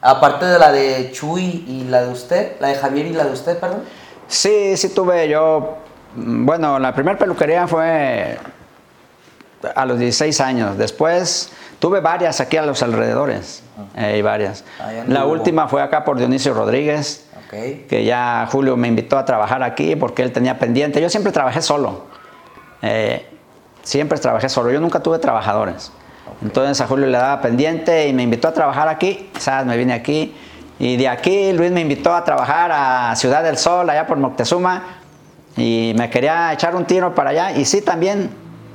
S2: aparte de la de Chuy y la de usted, la de Javier y la de usted, perdón.
S3: Sí, sí tuve yo, bueno, la primera peluquería fue a los 16 años. Después tuve varias aquí a los alrededores, eh, y varias. La última fue acá por Dionisio Rodríguez, que ya Julio me invitó a trabajar aquí porque él tenía pendiente. Yo siempre trabajé solo. Eh, siempre trabajé solo. Yo nunca tuve trabajadores. Entonces a Julio le daba pendiente y me invitó a trabajar aquí. ¿Sabes? Me vine aquí. Y de aquí Luis me invitó a trabajar a Ciudad del Sol, allá por Moctezuma. Y me quería echar un tiro para allá. Y sí, también.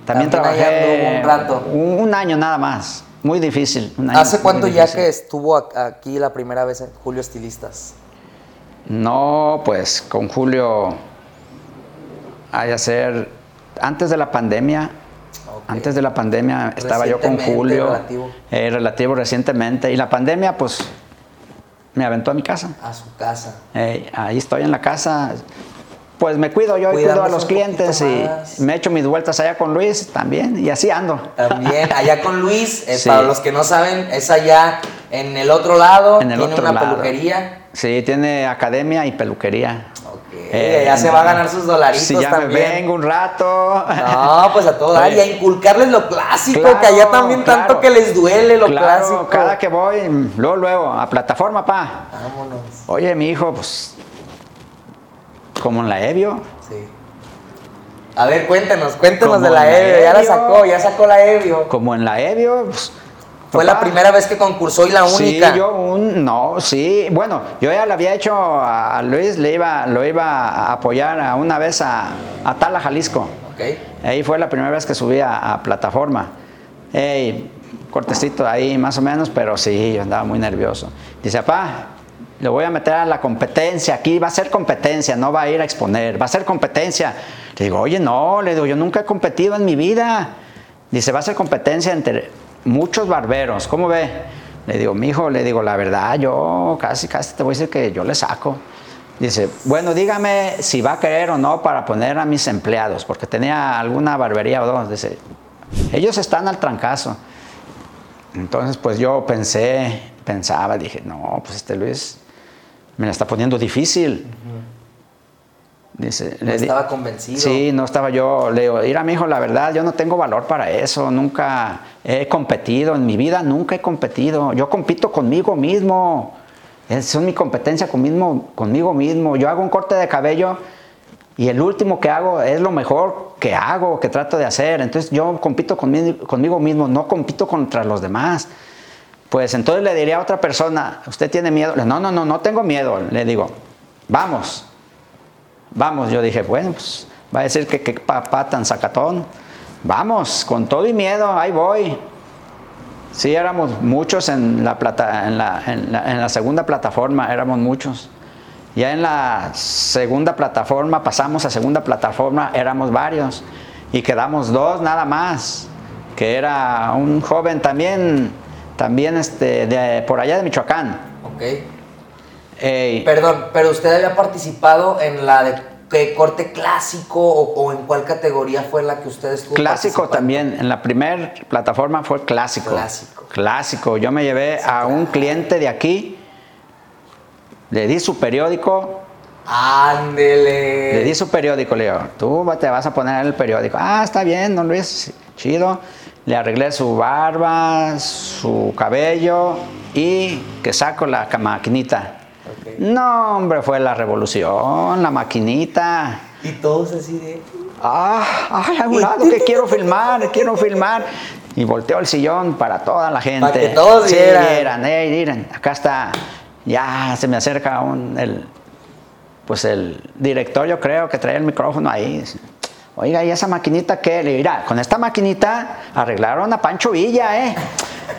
S3: También,
S2: También
S3: trabajé
S2: un rato.
S3: un- un año nada más. Muy difícil. un año
S2: ¿Hace cuánto ya que estuvo aquí la primera vez en Julio Estilistas?
S3: No, pues con Julio, hay a ser antes de la pandemia. Antes de la pandemia estaba yo con Julio,
S2: relativo.
S3: eh, relativo recientemente, y la pandemia pues me aventó a mi casa.
S2: A su casa.
S3: Eh, ahí estoy en la casa, pues me cuido yo y cuido a los clientes y me echo mis vueltas allá con Luis también y así ando.
S2: También, allá con Luis, eh,
S3: Sí.
S2: para los que no saben, es allá en el otro lado,
S3: En el
S2: tiene
S3: otro
S2: una
S3: lado.
S2: peluquería.
S3: Sí, tiene academia y peluquería.
S2: Ok,
S3: Eh,
S2: ya se va a ganar sus dolaritos
S3: Si ya me
S2: también.
S3: vengo un rato.
S2: No, pues a todo dar y a inculcarles lo clásico,
S3: Claro,
S2: que allá también tanto que les duele lo
S3: Claro,
S2: clásico.
S3: cada que voy, luego, luego, a plataforma, pa.
S2: Vámonos.
S3: Oye, mi hijo, pues, como en la Evio.
S2: Sí. A ver, cuéntanos, cuéntanos
S3: Como
S2: de la
S3: la
S2: Evio. Ya la sacó, ya sacó la Evio.
S3: Como en la Evio, pues,
S2: Fue
S3: papá,
S2: la primera vez que concursó y la
S3: Sí,
S2: única.
S3: yo un, no, sí, bueno, yo ya le había hecho a, Luis, le iba, lo iba a apoyar a una vez a, a Tala, Jalisco. Ahí fue la primera vez que subí a, a plataforma. Ey, cortecito ahí más o menos, pero sí, yo andaba muy nervioso. Dice, papá, le voy a meter a la competencia, aquí va a ser competencia, no va a ir a exponer, va a ser competencia. Le digo, oye, no, le digo, yo nunca he competido en mi vida. Dice, va a ser competencia entre muchos barberos, ¿cómo ve? Le digo, mi hijo, le digo, la verdad, yo casi, casi te voy a decir que yo le saco. Dice, bueno, dígame si va a querer o no para poner a mis empleados, porque tenía alguna barbería o dos. Dice, ellos están al trancazo. Entonces, pues yo pensé, pensaba, dije, no, pues este Luis me la está poniendo difícil.
S2: Dice, no estaba convencido.
S3: Sí, no estaba yo. Le digo, mira, mi hijo, la verdad, yo no tengo valor para eso. Nunca he competido. En mi vida nunca he competido. Yo compito conmigo mismo. Es mi competencia conmigo, conmigo mismo. Yo hago un corte de cabello y el último que hago es lo mejor que hago, que trato de hacer. Entonces yo compito conmigo, conmigo mismo, no compito contra los demás. Pues entonces le diría a otra persona, ¿usted tiene miedo? No, no, no, no tengo miedo. Le digo, vamos, vamos. Yo dije, bueno, pues va a decir que qué papá tan sacatón. Vamos, con todo y miedo, ahí voy. Sí, éramos muchos en la, plata, en la, en la segunda plataforma, éramos muchos. Ya en la segunda plataforma, pasamos a segunda plataforma, éramos varios y quedamos dos nada más, que era un joven también, también este, de, por allá de Michoacán.
S2: Ok. Perdón, pero usted había participado en la de ¿qué corte clásico o, en cuál categoría fue la que usted estuvo
S3: Clásico también, en la primera plataforma fue clásico. Clásico. Clásico. Yo me llevé a un cliente de aquí le di su periódico.
S2: Ándele.
S3: Le di su periódico, le digo, tú te vas a poner en el periódico. Ah, está bien, don Luis, chido. Le arreglé su barba, su cabello y que saco la maquinita. No, hombre, fue la revolución, la maquinita.
S2: Y todos así de.
S3: Ah, ay, a un lado que quiero filmar, quiero filmar. Y volteó el sillón para toda la gente. Para
S2: que todos vieran.
S3: Vieran, miren, acá está ya se me acerca un, el, pues el director, yo creo, que trae el micrófono ahí. Oiga, ¿y esa maquinita qué? Le dirá, con esta maquinita arreglaron a Pancho Villa, ¿eh?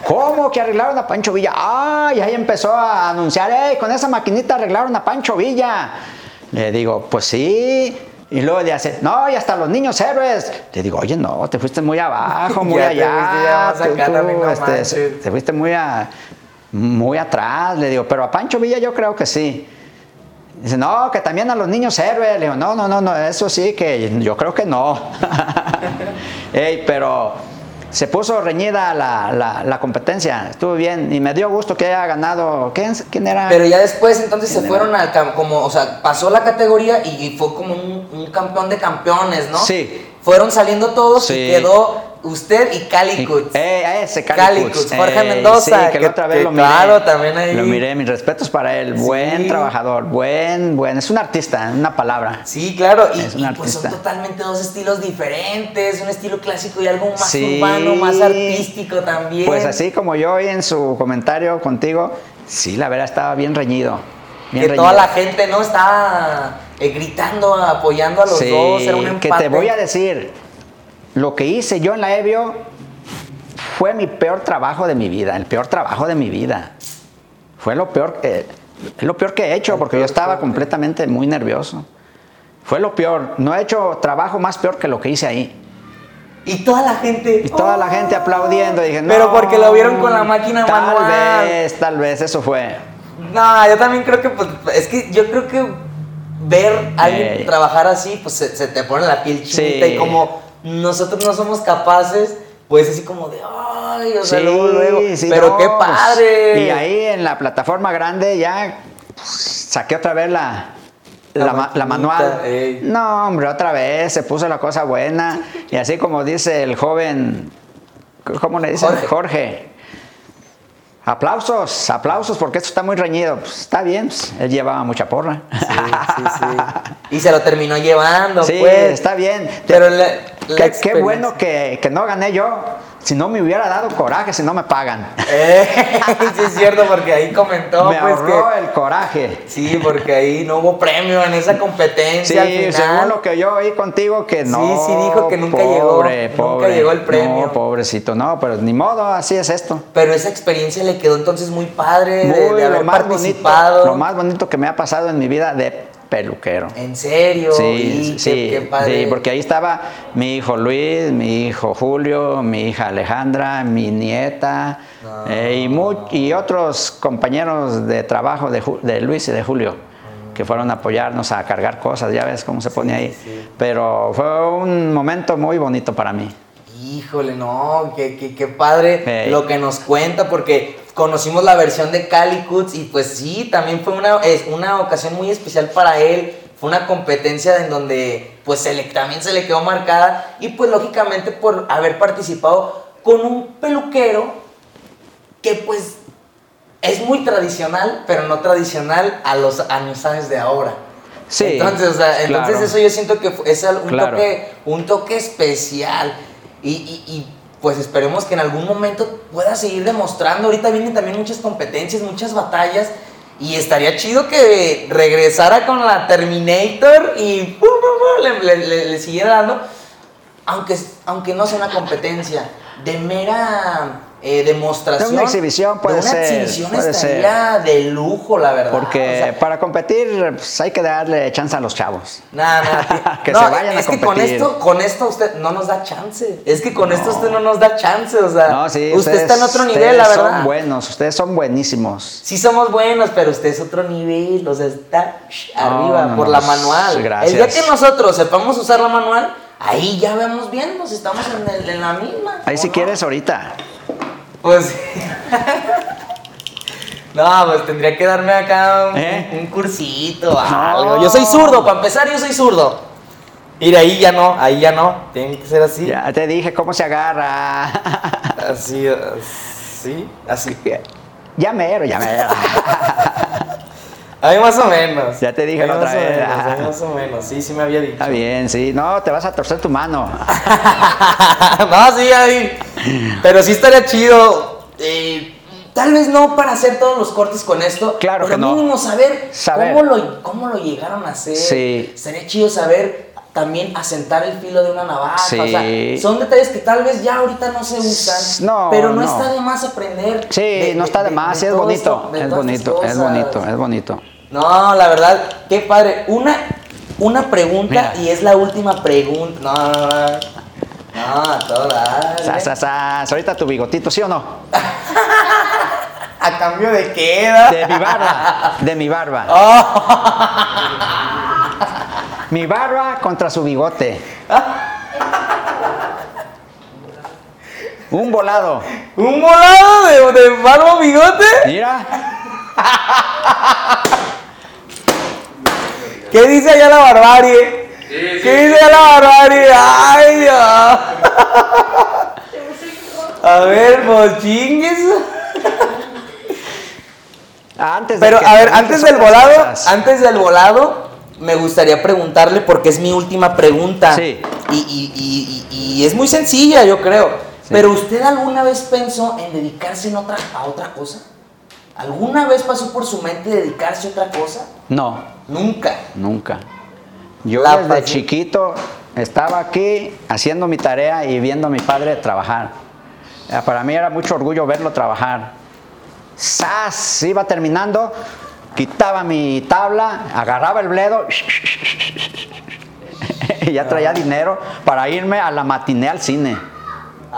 S3: ¿Cómo que arreglaron a Pancho Villa? ¡Ay! ahí empezó a anunciar, ¡eh! Con esa maquinita arreglaron a Pancho Villa. Le digo, pues sí. Y luego le hace, no, y hasta los niños héroes. Le digo, oye, no, te fuiste muy abajo, muy allá. Te, este, te fuiste muy a muy atrás. Le digo, pero a Pancho Villa yo creo que sí. Dice, no, que también a los niños héroes. Le digo, no, no, no, no, eso sí, que yo creo que no. pero se puso reñida la, la, competencia, estuvo bien y me dio gusto que haya ganado. ¿Quién, quién era?
S2: Pero ya después entonces se fueron al como, o sea, pasó la categoría y, fue como un, campeón de campeones, ¿no?
S3: Sí.
S2: Fueron saliendo todos y quedó Usted y Cali
S3: Eh, ese
S2: Cali, Jorge eh, Mendoza.
S3: Sí, que, la otra vez lo miré. Claro, también ahí. Lo miré, mis respetos para él. Buen trabajador, buen, buen. Es un artista, una palabra.
S2: Sí, claro. Y, es un pues son totalmente dos estilos diferentes. Un estilo clásico y algo más urbano, más artístico también.
S3: Pues así como yo hoy en su comentario contigo, sí, la verdad estaba bien reñido.
S2: que toda la gente no estaba eh, gritando, apoyando a los dos. Era un
S3: empate. Que te voy a decir lo que hice yo en la EBIO fue mi peor trabajo de mi vida, el peor trabajo de mi vida. Fue lo peor que, lo peor que he hecho porque yo estaba completamente muy nervioso. Fue lo peor. No he hecho trabajo más peor que lo que hice ahí.
S2: Y toda la gente.
S3: Y toda la gente aplaudiendo. Dije,
S2: Pero porque lo vieron con la máquina
S3: tal
S2: manual.
S3: Tal vez, tal vez, eso fue.
S2: No, yo también creo que, pues, es que yo creo que ver a alguien trabajar así, pues se, te pone la piel chinita y como nosotros no somos capaces, pues así como de, ay, o sea, luego, luego. pero qué pues, padre.
S3: Y ahí en la plataforma grande ya saqué otra vez la, la, manual. No, hombre, otra vez se puso la cosa buena. Y así como dice el joven, ¿cómo le dicen? Jorge Aplausos, aplausos, porque esto está muy reñido. Pues está bien, pues, él llevaba mucha porra. Sí, sí,
S2: sí. Y se lo terminó llevando,
S3: sí,
S2: pues.
S3: está bien. Pero qué, bueno que, no gané yo. si no me hubiera dado coraje, si no me pagan.
S2: Eh, sí es cierto, porque ahí comentó
S3: me
S2: pues
S3: ahorró
S2: que...
S3: el coraje.
S2: Sí, porque ahí no hubo premio en esa competencia al
S3: Sí,
S2: final.
S3: según lo que yo oí contigo, que no.
S2: Sí, sí dijo que nunca llegó, nunca llegó el premio.
S3: No, pobrecito, no, pero ni modo, así es esto.
S2: Pero esa experiencia le quedó entonces muy padre
S3: Muy,
S2: de haber
S3: lo, más bonito, lo más bonito que me ha pasado en mi vida de peluquero.
S2: En serio,
S3: Sí,
S2: y qué-
S3: sí,
S2: qué padre.
S3: sí, porque ahí estaba mi hijo Luis, mi hijo Julio, mi hija Alejandra, mi nieta eh, y, mu- y otros compañeros de trabajo de, de Luis y de Julio que fueron a apoyarnos a cargar cosas, ya ves cómo se pone ahí.
S2: sí.
S3: Pero fue un momento muy bonito para mí.
S2: Híjole, no, qué, qué, qué padre lo que nos cuenta, porque conocimos la versión de Calicuts y pues sí, también fue una, es una ocasión muy especial para él. Fue una competencia en donde pues se le, también se le quedó marcada y pues lógicamente por haber participado con un peluquero que pues es muy tradicional, pero no tradicional a los años de ahora.
S3: Sí,
S2: Entonces, o sea, entonces
S3: claro.
S2: eso yo siento que es un,
S3: Claro.
S2: toque, un toque especial. Y, pues esperemos que en algún momento pueda seguir demostrando. Ahorita vienen también muchas competencias, muchas batallas. Y estaría chido que regresara con la Terminator y le- le siguiera dando. Aunque, aunque no sea una competencia, de mera eh, demostración.
S3: De una exhibición puede
S2: de una
S3: ser,
S2: exhibición
S3: puede
S2: estaría de lujo, la verdad.
S3: Porque
S2: O sea,
S3: para competir pues, hay que darle chance a los chavos.
S2: Nada, nada.
S3: Que
S2: no,
S3: se vayan a
S2: es que con
S3: competir.
S2: esto, con esto usted no nos da chance. Es que con esto usted no nos da chance, o sea,
S3: No, sí,
S2: usted
S3: ustedes-
S2: está en otro nivel, la verdad.
S3: Son buenos, ustedes son buenísimos.
S2: Sí somos buenos, pero usted es otro nivel, o sea, está arriba
S3: no,
S2: por la
S3: pues,
S2: manual.
S3: gracias.
S2: El día que nosotros sepamos usar la manual, ahí ya vemos bien, pues estamos en, el- en la misma.
S3: Ahí
S2: ¿o
S3: si
S2: no?
S3: quieres ahorita.
S2: Pues. no, pues tendría que darme acá un,
S3: ¿Eh?
S2: un cursito, algo. Yo soy zurdo, para empezar, yo soy zurdo. Ir ahí ya no, ahí ya no. Tiene que ser así.
S3: Ya te dije cómo se agarra.
S2: Así, así, así.
S3: ya mero, ya mero.
S2: Ahí más o menos.
S3: Ya te dije la otra vez.
S2: menos, más o menos, sí, sí me había dicho.
S3: Está bien, sí. No, te vas a torcer tu mano.
S2: no, sí, ahí. Pero sí estaría chido. eh, tal vez no para hacer todos los cortes con esto.
S3: Claro
S2: pero
S3: que no.
S2: mínimo saber,
S3: Saber.
S2: Cómo, lo, cómo lo llegaron a hacer.
S3: Sí.
S2: Estaría chido saber también asentar el filo de una navaja.
S3: Sí.
S2: O sea, son detalles que tal vez ya ahorita no se usan.
S3: No,
S2: pero no,
S3: no.
S2: está de más aprender.
S3: Sí, no está de, más, sí es bonito.
S2: esto, de
S3: es bonito, es bonito, es bonito.
S2: No, la verdad, qué padre. Una, una pregunta
S3: Mira.
S2: y es la última pregunta. No, no, no. No, a todas.
S3: Sas, sas, sas. Ahorita tu bigotito, ¿sí o no?
S2: ¿A cambio de qué?
S3: De mi barba. De mi barba. Mi barba contra su bigote. Un volado.
S2: ¿Un volado de, de barba bigote?
S3: Mira.
S2: ¿Qué dice allá la barbarie? ¿Qué dice allá la barbarie? ¡Ay, Dios! A ver, pues chingues.
S3: Antes de
S2: Pero a ver, antes del volado,
S3: cosas.
S2: antes del volado, me gustaría preguntarle porque es mi última pregunta.
S3: Sí.
S2: Y, y- y- y- y es muy sencilla, yo creo. Pero ¿usted alguna vez pensó en dedicarse en otra, a otra cosa? ¿Alguna vez pasó por su mente dedicarse a otra cosa?
S3: No,
S2: Nunca.
S3: nunca. Yo
S2: La
S3: desde
S2: pasión.
S3: chiquito estaba aquí haciendo mi tarea y viendo a mi padre trabajar. Eh, Para mí era mucho orgullo verlo trabajar. ¡Sas! Iba terminando, quitaba mi tabla, agarraba el bledo y ya traía dinero para irme a la matiné al cine.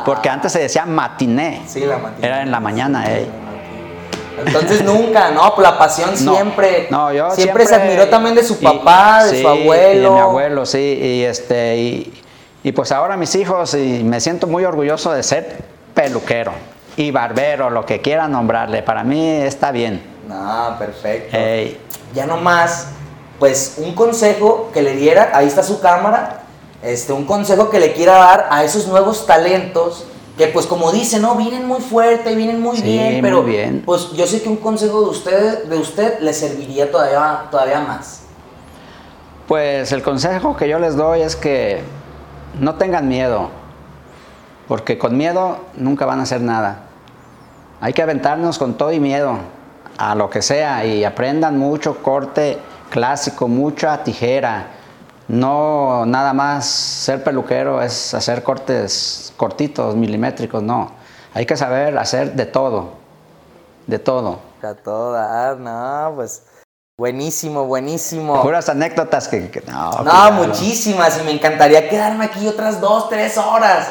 S3: Porque antes se decía matiné.
S2: Sí, la matiné.
S3: Era en la mañana, ey.
S2: Entonces nunca, ¿no? Pues La pasión
S3: No,
S2: siempre.
S3: No, yo
S2: siempre, se admiró también de su
S3: y-
S2: papá, de
S3: sí,
S2: su abuelo.
S3: Y de mi abuelo, sí. Y este y, y pues ahora mis hijos y me siento muy orgulloso de ser peluquero y barbero, lo que quiera nombrarle. Para mí está bien.
S2: No, perfecto.
S3: Ey,
S2: Ya nomás, pues un consejo que le diera, ahí está su cámara, este, un consejo que le quiera dar a esos nuevos talentos que pues como dice, no, vienen muy fuerte, vienen muy
S3: Sí,
S2: bien,
S3: muy
S2: pero
S3: bien.
S2: pues yo sé que un consejo de usted, de usted le serviría todavía, todavía más.
S3: pues el consejo que yo les doy es que no tengan miedo. porque con miedo nunca van a hacer nada. Hay que aventarnos con todo y miedo a lo que sea y aprendan mucho corte clásico, mucha tijera. No nada más ser peluquero es hacer cortes cortitos, milimétricos, no. Hay que saber hacer de todo, de todo.
S2: A toda, no, pues buenísimo, buenísimo.
S3: Puras anécdotas que, que- no.
S2: Muchísimas y me encantaría quedarme aquí otras dos, tres horas.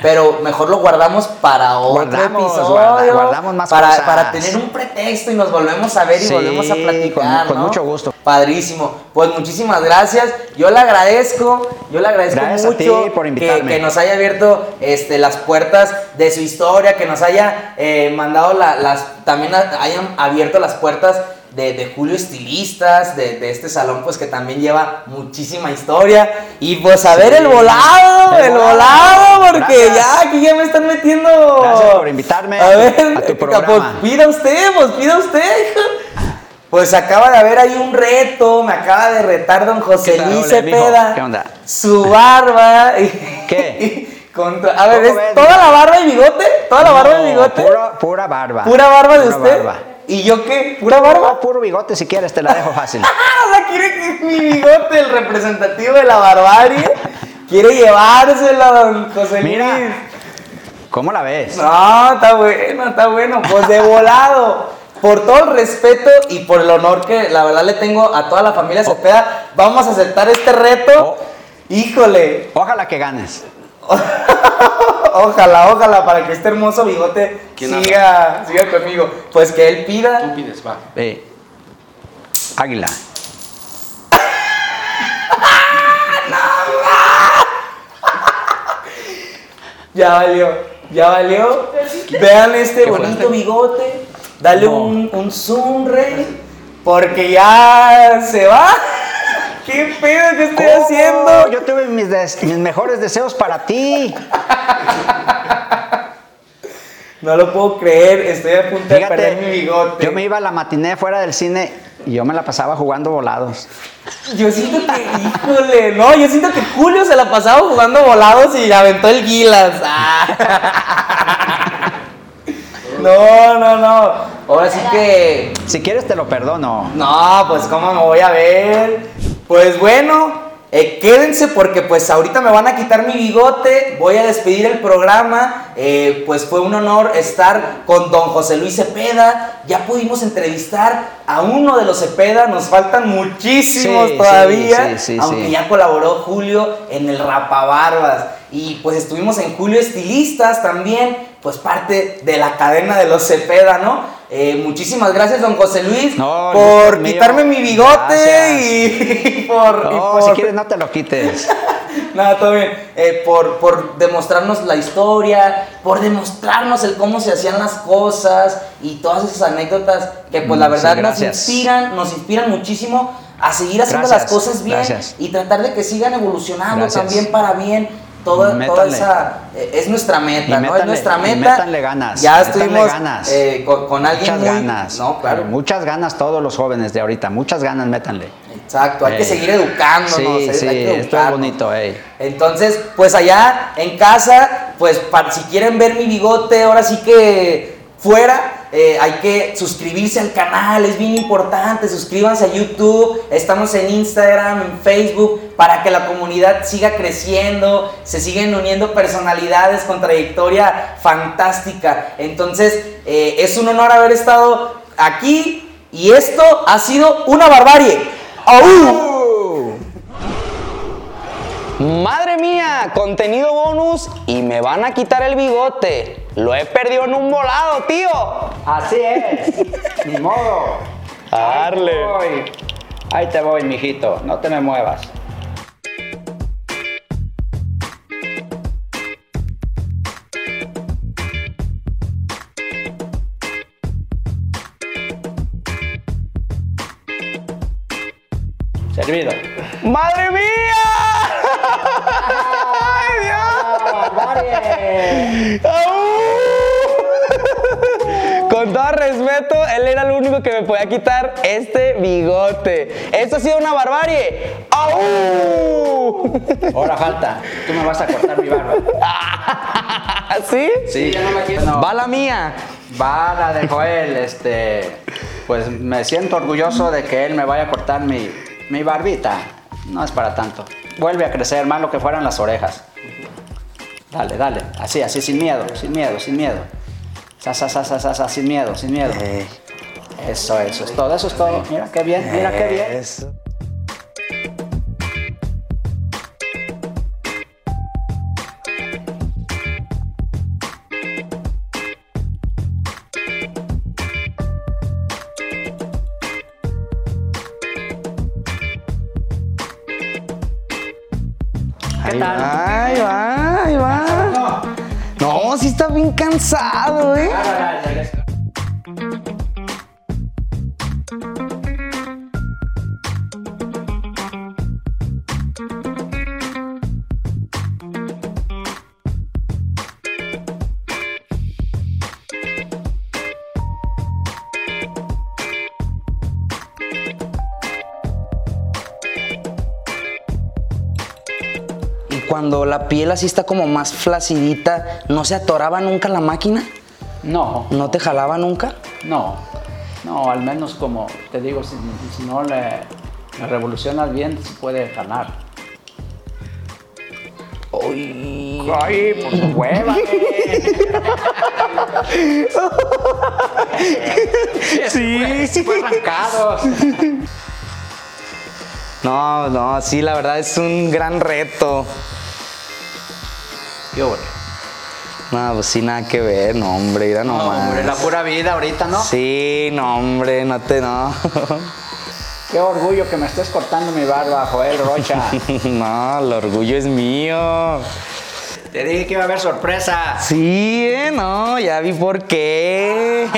S2: Pero mejor lo guardamos para otro
S3: Guardamos,
S2: episodio.
S3: guarda- guardamos más
S2: para,
S3: cosas.
S2: para tener un pretexto y nos volvemos a ver y
S3: Sí,
S2: volvemos a platicar.
S3: con- con
S2: ¿no?
S3: mucho gusto.
S2: Padrísimo. Pues muchísimas gracias. Yo le agradezco, yo le agradezco
S3: Gracias a ti
S2: mucho
S3: por
S2: que, que nos haya abierto este, las puertas de su historia, que nos haya eh, mandado la- las, también a- hayan abierto las puertas de, de Julio Estilistas, de, de este salón, pues que también lleva muchísima historia. Y pues a ver
S3: Sí.
S2: el volado,
S3: El volado.
S2: volado, porque
S3: Gracias.
S2: ya aquí ya me están metiendo.
S3: Gracias por invitarme
S2: a, ver,
S3: a tu
S2: Pues
S3: programa.
S2: pida usted, pues pida usted. Pues acaba de haber ahí un reto, me acaba de retar don José
S3: ¿Qué tal,
S2: Luis? Cepeda.
S3: ¿Qué onda?
S2: Su barba.
S3: ¿Qué?
S2: A ver,
S3: ¿Cómo
S2: ¿es
S3: ves?
S2: ¿toda la barba y bigote? ¿Toda la barba y bigote?
S3: Pura, pura barba.
S2: ¿Pura barba de
S3: Pura
S2: usted?
S3: barba.
S2: ¿Y yo qué? ¿Pura barba?
S3: No, puro bigote si quieres, te la dejo fácil.
S2: O sea, quiere que mi bigote, el representativo de la barbarie, quiere llevárselo a don José Luis.
S3: Mira. ¿Cómo la ves?
S2: No, está bueno, está bueno. Pues de volado. Por todo el respeto y por el honor que la verdad le tengo a toda la familia Cepeda, vamos a aceptar este reto.
S3: Oh.
S2: Híjole,
S3: Ojalá que ganes.
S2: ojalá, ojalá, para que este hermoso bigote
S1: ¿Quién
S2: siga, siga conmigo. Pues que él pida.
S1: Tú pides, va.
S3: Eh, águila.
S2: Ya valió, ya valió. Vean este bonito bigote. Dale
S3: No.
S2: un, un zoom, rey. Porque ya se va. ¿Qué pedo que estoy
S3: ¿Cómo?
S2: haciendo?
S3: Yo tuve mis, des- mis mejores deseos para ti.
S2: No lo puedo creer, estoy a punto de perder mi bigote.
S3: yo me iba a la matiné fuera del cine y yo me la pasaba jugando volados.
S2: Yo siento que, híjole, no, yo siento que Julio se la pasaba jugando volados y aventó el Gilas. Ah. No, no, no. Ahora sí que.
S3: Si quieres te lo perdono.
S2: No, pues cómo me voy a ver. Pues bueno, eh, quédense porque pues ahorita me van a quitar mi bigote, voy a despedir el programa, eh, pues fue un honor estar con don José Luis Cepeda, ya pudimos entrevistar a uno de los Cepeda, nos faltan muchísimos
S3: Sí,
S2: todavía,
S3: sí, sí, sí,
S2: aunque ya colaboró Julio en el Rapabarbas y pues estuvimos en Julio Estilistas también, pues parte de la cadena de los Cepeda, ¿no? Eh, muchísimas gracias, don José Luis,
S3: No,
S2: por
S3: mío.
S2: quitarme mi bigote y, por... y
S3: No,
S2: por-
S3: si quieres no te lo quites.
S2: Nada, todo bien. Eh, por, por demostrarnos la historia, por demostrarnos el cómo se hacían las cosas y todas esas anécdotas que pues la
S3: Mm,
S2: verdad
S3: sí,
S2: nos inspiran, nos inspiran muchísimo a seguir haciendo
S3: Gracias,
S2: las cosas bien
S3: gracias.
S2: y tratar de que sigan evolucionando
S3: Gracias.
S2: también para bien. Toda, toda esa eh, es nuestra meta,
S3: Y
S2: ¿no? es nuestra
S3: y
S2: meta.
S3: métanle ganas,
S2: Ya estuvimos
S3: ganas.
S2: eh, con, con alguien
S3: Muchas
S2: muy-
S3: ganas.
S2: No, claro.
S3: Eh, Muchas ganas todos los jóvenes de ahorita. Muchas ganas, métanle.
S2: Exacto, hay que seguir educándonos.
S3: Sí,
S2: hay-
S3: sí, esto es bonito, ey.
S2: Entonces, pues allá en casa, pues para, si quieren ver mi bigote, ahora sí que fuera, eh, hay que suscribirse al canal, es bien importante, suscríbanse a YouTube, estamos en Instagram, en Facebook, para que la comunidad siga creciendo, se siguen uniendo personalidades con trayectoria fantástica. Entonces, eh, es un honor haber estado aquí y esto ha sido una barbarie. Madre mía, contenido bonus y me van a quitar el bigote. Lo he perdido en un volado, tío.
S3: Así es. Ni modo.
S2: Darle.
S3: Ahí te voy. Ahí te voy, mijito. No te me muevas. Servido.
S2: ¡Madre mía! Con todo respeto, él era el único que me podía quitar este bigote. Esto ha sido una barbarie. ¡Au!
S3: Ahora falta. Tú me vas a cortar mi barba.
S2: ¿Sí?
S3: Sí, ya no me quiero.
S2: Va la mía.
S3: Va la de Joel, este. Pues me siento orgulloso de que él me vaya a cortar mi, mi barbita. No es para tanto. Vuelve a crecer, más lo que fueran las orejas. Dale, dale. Así, así, sin miedo, sin miedo, sin miedo. Sa, sa, sa, sa, sa, sa, sin miedo, sin miedo.
S2: Eh,
S3: Eso, eso es todo, eso es todo. Mira qué bien, mira qué bien.
S2: Eso.
S3: ¿Qué tal?
S2: Ahí va. No, sí está bien cansado, ¿eh? La piel así está como más flacidita, ¿no se atoraba nunca la máquina?
S3: No,
S2: ¿No te jalaba nunca?
S3: no, no, al menos como te digo, si, si no le, le revolucionas bien, se puede jalar.
S2: Uy.
S3: ¡Ay, por su hueva!
S2: Sí.
S3: Fue arrancado.
S2: No, no, sí, la verdad es un gran reto.
S3: Qué bueno.
S2: No, pues sí, nada que ver, no, hombre, mira
S3: No,
S2: nomás.
S3: hombre, la pura vida ahorita, ¿no?
S2: Sí, no, hombre, no te, no.
S3: Qué orgullo que me estés cortando mi barba, Joel Rocha.
S2: no, el orgullo es mío.
S3: Te dije que iba a haber sorpresa.
S2: Sí, eh, no, ya vi por qué.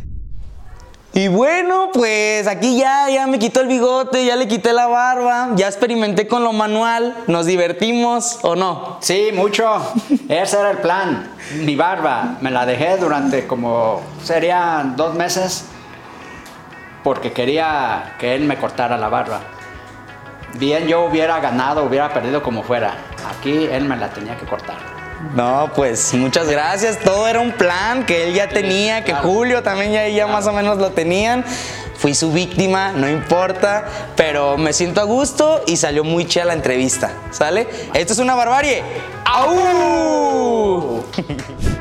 S2: Y bueno, pues aquí ya, ya me quitó el bigote, ya le quité la barba, ya experimenté con lo manual, nos divertimos o no.
S3: Sí, mucho. Ese era el plan. Mi barba me la dejé durante como serían dos meses porque quería que él me cortara la barba. Bien yo hubiera ganado, hubiera perdido como fuera. Aquí él me la tenía que cortar.
S2: No, pues muchas gracias. Todo era un plan que él ya tenía, que
S3: claro.
S2: Julio también ya, ya más o menos lo tenían. Fui su víctima, no importa, pero me siento a gusto y salió muy chida la entrevista, ¿sale? Esto es una barbarie. ¡Au!